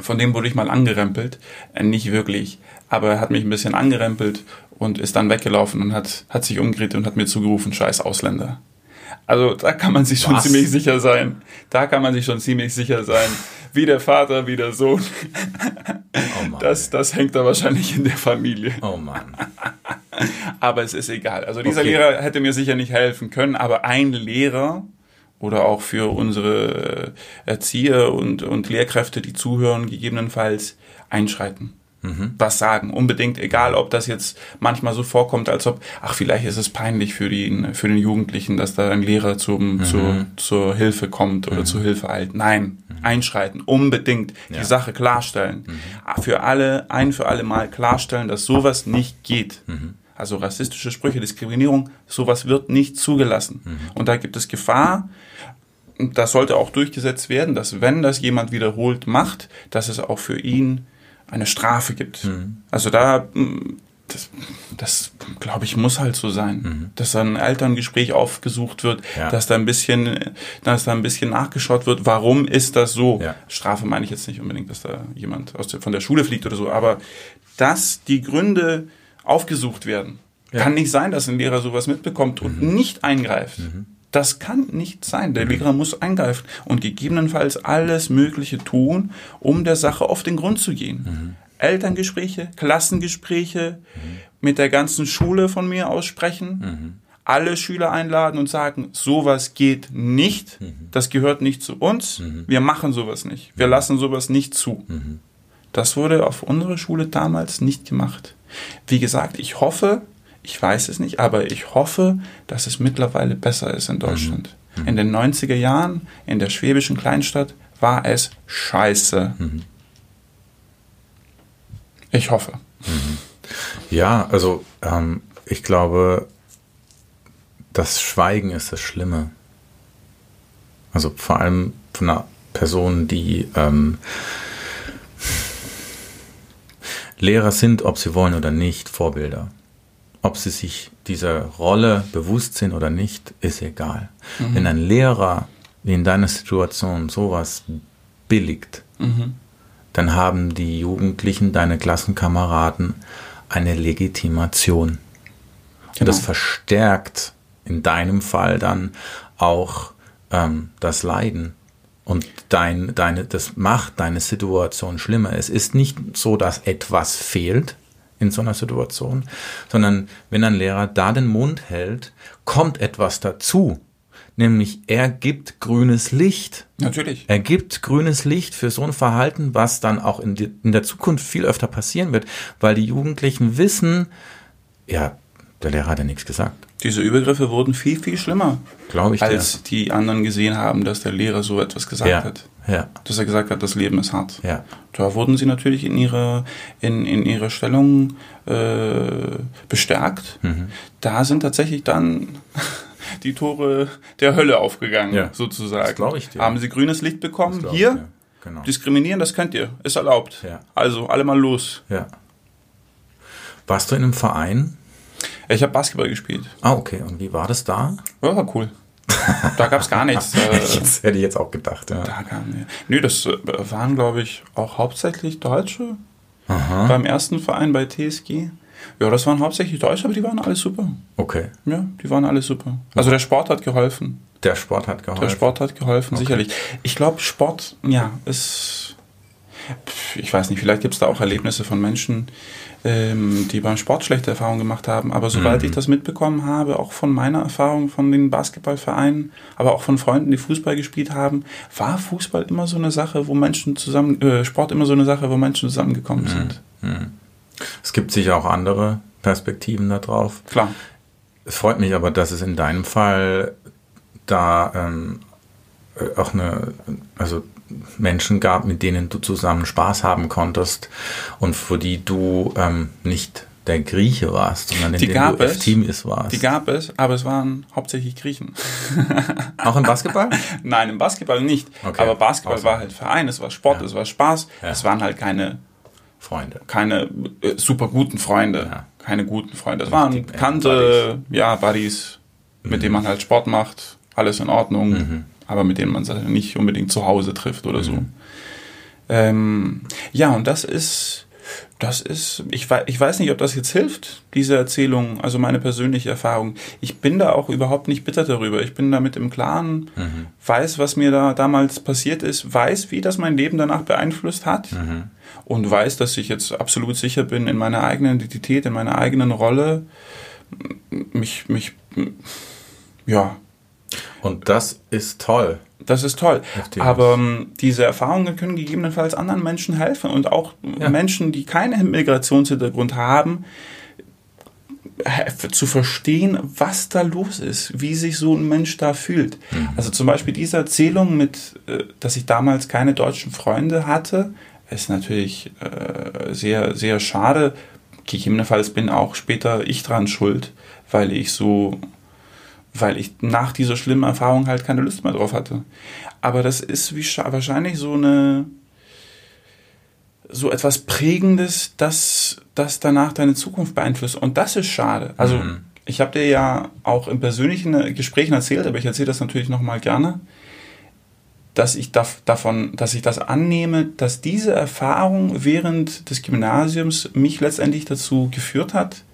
von dem wurde ich mal angerempelt. Äh, nicht wirklich, aber er hat mich ein bisschen angerempelt und ist dann weggelaufen und hat, hat sich umgedreht und hat mir zugerufen, scheiß Ausländer. Also da kann man sich schon Was? ziemlich sicher sein. Da kann man sich schon ziemlich sicher sein. Wie der Vater, wie der Sohn. Oh Mann, das, das hängt da wahrscheinlich in der Familie. Oh Mann. aber es ist egal. Also dieser okay. Lehrer hätte mir sicher nicht helfen können, aber ein Lehrer oder auch für unsere Erzieher und, und Lehrkräfte, die zuhören, gegebenenfalls einschreiten. Mhm. Was sagen, unbedingt, egal ob das jetzt manchmal so vorkommt, als ob, ach, vielleicht ist es peinlich für, die, für den Jugendlichen, dass da ein Lehrer zum, mhm. zur, zur Hilfe kommt oder mhm. zur Hilfe eilt. Nein, mhm. einschreiten, unbedingt ja. die Sache klarstellen. Mhm. Für alle, ein für alle Mal klarstellen, dass sowas nicht geht. Mhm also rassistische Sprüche, Diskriminierung, sowas wird nicht zugelassen. Und da gibt es Gefahr, das sollte auch durchgesetzt werden, dass wenn das jemand wiederholt macht, dass es auch für ihn eine Strafe gibt. Mhm. Also da, mm, das, das glaube ich, muss halt so sein, mhm. dass da ein Elterngespräch aufgesucht wird, ja. dass da ein bisschen, dass da ein bisschen nachgeschaut wird, warum ist das so? Ja. Strafe meine ich jetzt nicht unbedingt, dass da jemand aus der, von der Schule fliegt oder so, aber dass die Gründe aufgesucht werden. Ja. Kann nicht sein, dass ein Lehrer sowas mitbekommt und mhm. nicht eingreift. Mhm. Das kann nicht sein. Der mhm. Lehrer muss eingreifen und gegebenenfalls alles Mögliche tun, um der Sache auf den Grund zu gehen. Mhm. Elterngespräche, Klassengespräche mhm. mit der ganzen Schule von mir aussprechen, mhm. alle Schüler einladen und sagen, sowas geht nicht, das gehört nicht zu uns, wir machen sowas nicht, wir lassen sowas nicht zu. Das wurde auf unserer Schule damals nicht gemacht. Wie gesagt, ich hoffe, ich weiß es nicht, aber ich hoffe, dass es mittlerweile besser ist in Deutschland. Mhm. In den 90er Jahren in der schwäbischen Kleinstadt war es scheiße. Mhm. Ich hoffe. Mhm. Ja, also ähm, ich glaube, das Schweigen ist das Schlimme. Also vor allem von einer Person, die ähm, Lehrer sind, ob sie wollen oder nicht, Vorbilder. Ob sie sich dieser Rolle bewusst sind oder nicht, ist egal. Mhm. Wenn ein Lehrer wie in deiner Situation sowas billigt, mhm. dann haben die Jugendlichen, deine Klassenkameraden, eine Legitimation. Genau. Und das genau. verstärkt in deinem Fall dann auch ähm, das Leiden. Und dein, deine, das macht deine Situation schlimmer. Es ist nicht so, dass etwas fehlt in so einer Situation, sondern wenn ein Lehrer da den Mund hält, kommt etwas dazu. Nämlich er gibt grünes Licht. Natürlich. Er gibt grünes Licht für so ein Verhalten, was dann auch in, die, in der Zukunft viel öfter passieren wird, weil die Jugendlichen wissen, ja, der Lehrer hat ja nichts gesagt. Diese Übergriffe wurden viel, viel schlimmer. Glaube ich. Als dir. die anderen gesehen haben, dass der Lehrer so etwas gesagt ja. hat. Ja. Dass er gesagt hat, das Leben ist hart. Ja. Da wurden sie natürlich in ihrer, in, in ihrer Stellung äh, bestärkt. Mhm. Da sind tatsächlich dann die Tore der Hölle aufgegangen, ja. sozusagen. Das glaube ich dir. Haben sie grünes Licht bekommen? Hier, genau. diskriminieren, das könnt ihr, ist erlaubt. Ja. Also, alle mal los. Ja. Warst du in einem Verein? Ich habe Basketball gespielt. Ah, okay. Und wie war das da? Ja, war cool. Da gab es gar nichts. das hätte ich jetzt auch gedacht, ja. Da kam, ja. Nö, das äh, waren, glaube ich, auch hauptsächlich Deutsche. Aha. Beim ersten Verein bei TSG. Ja, das waren hauptsächlich Deutsche, aber die waren alle super. Okay. Ja, die waren alle super. Also der Sport hat geholfen. Der Sport hat geholfen. Der Sport hat geholfen, okay. sicherlich. Ich glaube, Sport, ja, ist. Ich weiß nicht, vielleicht gibt es da auch Erlebnisse von Menschen, ähm, die beim Sport schlechte Erfahrungen gemacht haben. Aber soweit mhm. ich das mitbekommen habe, auch von meiner Erfahrung von den Basketballvereinen, aber auch von Freunden, die Fußball gespielt haben, war Fußball immer so eine Sache, wo Menschen zusammen, äh, Sport immer so eine Sache, wo Menschen zusammengekommen mhm. sind. Mhm. Es gibt sicher auch andere Perspektiven darauf. Klar. Es freut mich aber, dass es in deinem Fall da ähm, auch eine, also Menschen gab, mit denen du zusammen Spaß haben konntest und für die du ähm, nicht der Grieche warst, sondern in die dem gab du es, Eftimis warst. Die gab es, aber es waren hauptsächlich Griechen. Auch im Basketball? Nein, im Basketball nicht. Okay. Aber Basketball Außer. war halt Verein, es war Sport, ja. es war Spaß. Ja. Es waren halt keine Freunde. Keine äh, super guten Freunde. Ja. Keine guten Freunde. Es waren bekannte, ja, Buddies, mhm. mit denen man halt Sport macht. Alles in Ordnung. Mhm. Aber mit denen man sich nicht unbedingt zu Hause trifft oder mhm. so. Ähm, ja, und das ist, das ist, ich, weiß, ich weiß nicht, ob das jetzt hilft, diese Erzählung, also meine persönliche Erfahrung. Ich bin da auch überhaupt nicht bitter darüber. Ich bin damit im Klaren, mhm. weiß, was mir da damals passiert ist, weiß, wie das mein Leben danach beeinflusst hat. Mhm und weiß, dass ich jetzt absolut sicher bin in meiner eigenen Identität, in meiner eigenen Rolle, mich, mich, ja. Und das ist toll. Das ist toll. Aber ähm, diese Erfahrungen können gegebenenfalls anderen Menschen helfen und auch ja. Menschen, die keinen Migrationshintergrund haben, zu verstehen, was da los ist, wie sich so ein Mensch da fühlt. Mhm. Also zum Beispiel diese Erzählung mit, äh, dass ich damals keine deutschen Freunde hatte, ist natürlich äh, sehr, sehr schade. Gegebenenfalls bin auch später ich dran schuld, weil ich so, weil ich nach dieser schlimmen Erfahrung halt keine Lust mehr drauf hatte. Aber das ist wie wahrscheinlich so eine, so etwas Prägendes, das, das danach deine Zukunft beeinflusst. Und das ist schade. Also, mhm. ich habe dir ja auch in persönlichen Gesprächen erzählt, aber ich erzähle das natürlich nochmal gerne dass ich davon, dass ich das annehme, dass diese Erfahrung während des Gymnasiums mich letztendlich dazu geführt hat,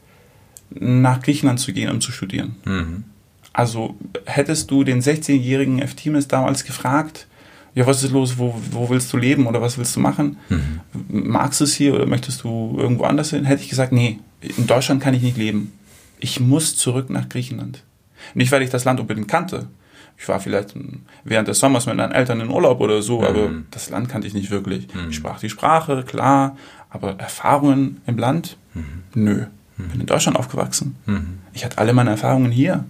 nach Griechenland zu gehen, um zu studieren. Mhm. Also hättest du den 16-jährigen Eftimis damals gefragt, ja, was ist los, wo, wo willst du leben oder was willst du machen? Mhm. Magst du es hier oder möchtest du irgendwo anders hin? Hätte ich gesagt, nee, in Deutschland kann ich nicht leben. Ich muss zurück nach Griechenland. Nicht, weil ich das Land unbedingt kannte, ich war vielleicht während des Sommers mit meinen Eltern in Urlaub oder so, mhm. aber das Land kannte ich nicht wirklich. Mhm. Ich sprach die Sprache, klar, aber Erfahrungen im Land? Mhm. Nö. Mhm. Bin in Deutschland aufgewachsen. Mhm. Ich hatte alle meine Erfahrungen hier.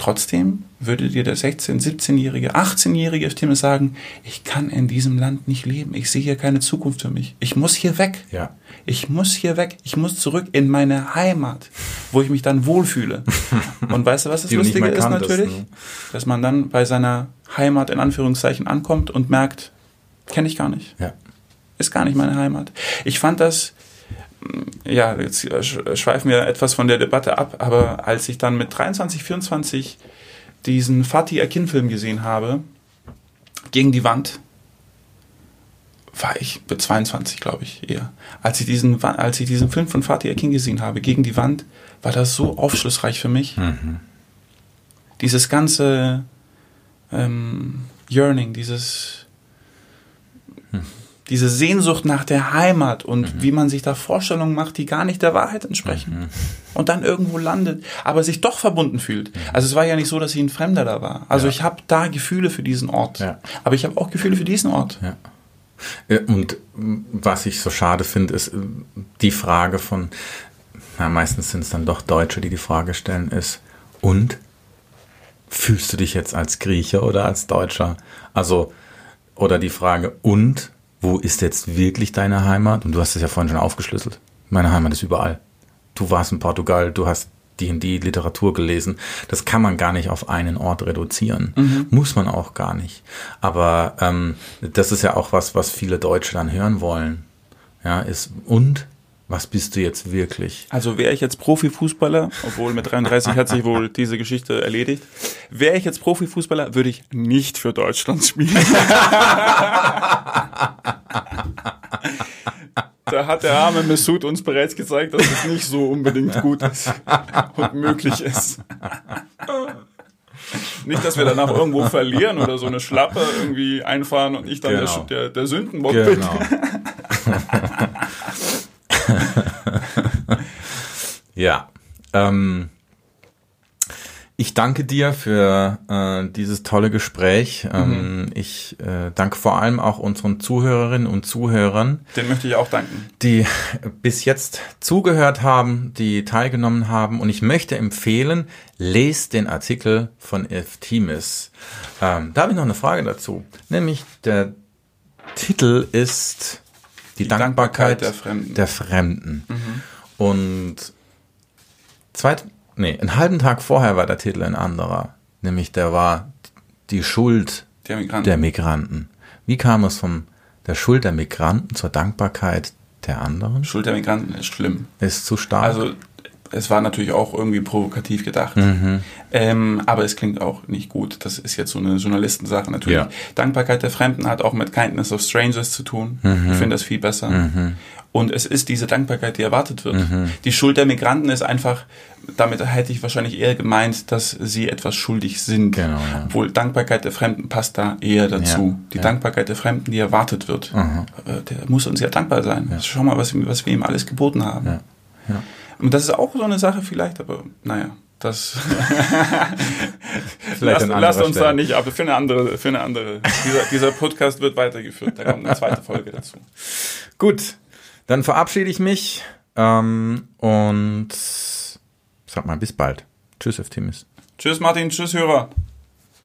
Trotzdem würde dir der 16-, 17-jährige, 18-jährige Stimme sagen, ich kann in diesem Land nicht leben. Ich sehe hier keine Zukunft für mich. Ich muss hier weg. Ja. Ich muss hier weg. Ich muss zurück in meine Heimat. wo ich mich dann wohlfühle. Und weißt du, was das Lustige ist natürlich? ne? Dass man dann bei seiner Heimat in Anführungszeichen ankommt und merkt, kenne ich gar nicht. Ja. Ist gar nicht meine Heimat. Ich fand das, ja, jetzt äh, sch- schweifen wir etwas von der Debatte ab, aber als ich dann mit 23, 24 diesen Fatih Akin-Film gesehen habe, gegen die Wand, war ich mit 22, glaube ich, eher. Als ich, diesen, als ich diesen Film von Fatih Akin gesehen habe, gegen die Wand, war das so aufschlussreich für mich. Dieses ganze ähm, Yearning, dieses, diese Sehnsucht nach der Heimat und wie man sich da Vorstellungen macht, die gar nicht der Wahrheit entsprechen. Und dann irgendwo landet, aber sich doch verbunden fühlt. Also es war ja nicht so, dass ich ein Fremder da war. Also Ja. ich habe da Gefühle für diesen Ort. Ja. Aber ich habe auch Gefühle für diesen Ort. Ja. Äh, Und was ich so schade finde, ist äh, die Frage von, na, meistens sind es dann doch Deutsche, die die Frage stellen, ist, und fühlst du dich jetzt als Grieche oder als Deutscher? Also, oder die Frage, und wo ist jetzt wirklich deine Heimat? Und du hast es ja vorhin schon aufgeschlüsselt. Meine Heimat ist überall. Du warst in Portugal, du hast die und die Literatur gelesen. Das kann man gar nicht auf einen Ort reduzieren. Muss man auch gar nicht. Aber ähm, das ist ja auch was, was viele Deutsche dann hören wollen. Ja, ist, und was bist du jetzt wirklich? Also wäre ich jetzt Profifußballer, obwohl mit 33 hat sich wohl diese Geschichte erledigt. Wäre ich jetzt Profifußballer, würde ich nicht für Deutschland spielen. Da hat der arme Mesut uns bereits gezeigt, dass es nicht so unbedingt gut ist und möglich ist. Nicht, dass wir danach irgendwo verlieren oder so eine Schlappe irgendwie einfahren und ich dann Genau. der, der, der Sündenbock bin. Genau. Ja. Ähm, ich danke dir für äh, dieses tolle Gespräch. Ähm, Ich äh, danke vor allem auch unseren Zuhörerinnen und Zuhörern, Den möchte ich auch danken. die bis jetzt zugehört haben, die teilgenommen haben. Und ich möchte empfehlen, lest den Artikel von Eftimis. Ähm, da habe ich noch eine Frage dazu. Nämlich der Titel ist Die, Dankbarkeit, Dankbarkeit der Fremden. Der Fremden. Und zweit, nee, einen halben Tag vorher war der Titel ein anderer. Nämlich der war die Schuld Der Migranten. der Migranten. Wie kam es von der Schuld der Migranten zur Dankbarkeit der anderen? Schuld der Migranten ist schlimm. Ist zu stark. Also es war natürlich auch irgendwie provokativ gedacht. Mhm. Ähm, aber es klingt auch nicht gut. Das ist jetzt so eine Journalistensache natürlich. Ja. Dankbarkeit der Fremden hat auch mit Kindness of Strangers zu tun. Mhm. Ich finde das viel besser. Und es ist diese Dankbarkeit, die erwartet wird. Mhm. Die Schuld der Migranten ist einfach, damit hätte ich wahrscheinlich eher gemeint, dass sie etwas schuldig sind. Genau, ja. Obwohl Dankbarkeit der Fremden passt da eher dazu. Ja, die ja. Dankbarkeit der Fremden, die erwartet wird. Äh, Der muss uns ja dankbar sein. Schau mal, was, was wir ihm alles geboten haben. Und das ist auch so eine Sache vielleicht, aber naja, das lasst, lasst uns Stelle. da nicht ab. Für eine andere, für eine andere. Dieser, dieser Podcast wird weitergeführt. Da kommt eine zweite Folge dazu. Gut, dann verabschiede ich mich ähm, und sag mal bis bald. Tschüss, Eftimis. Tschüss Martin, tschüss Hörer.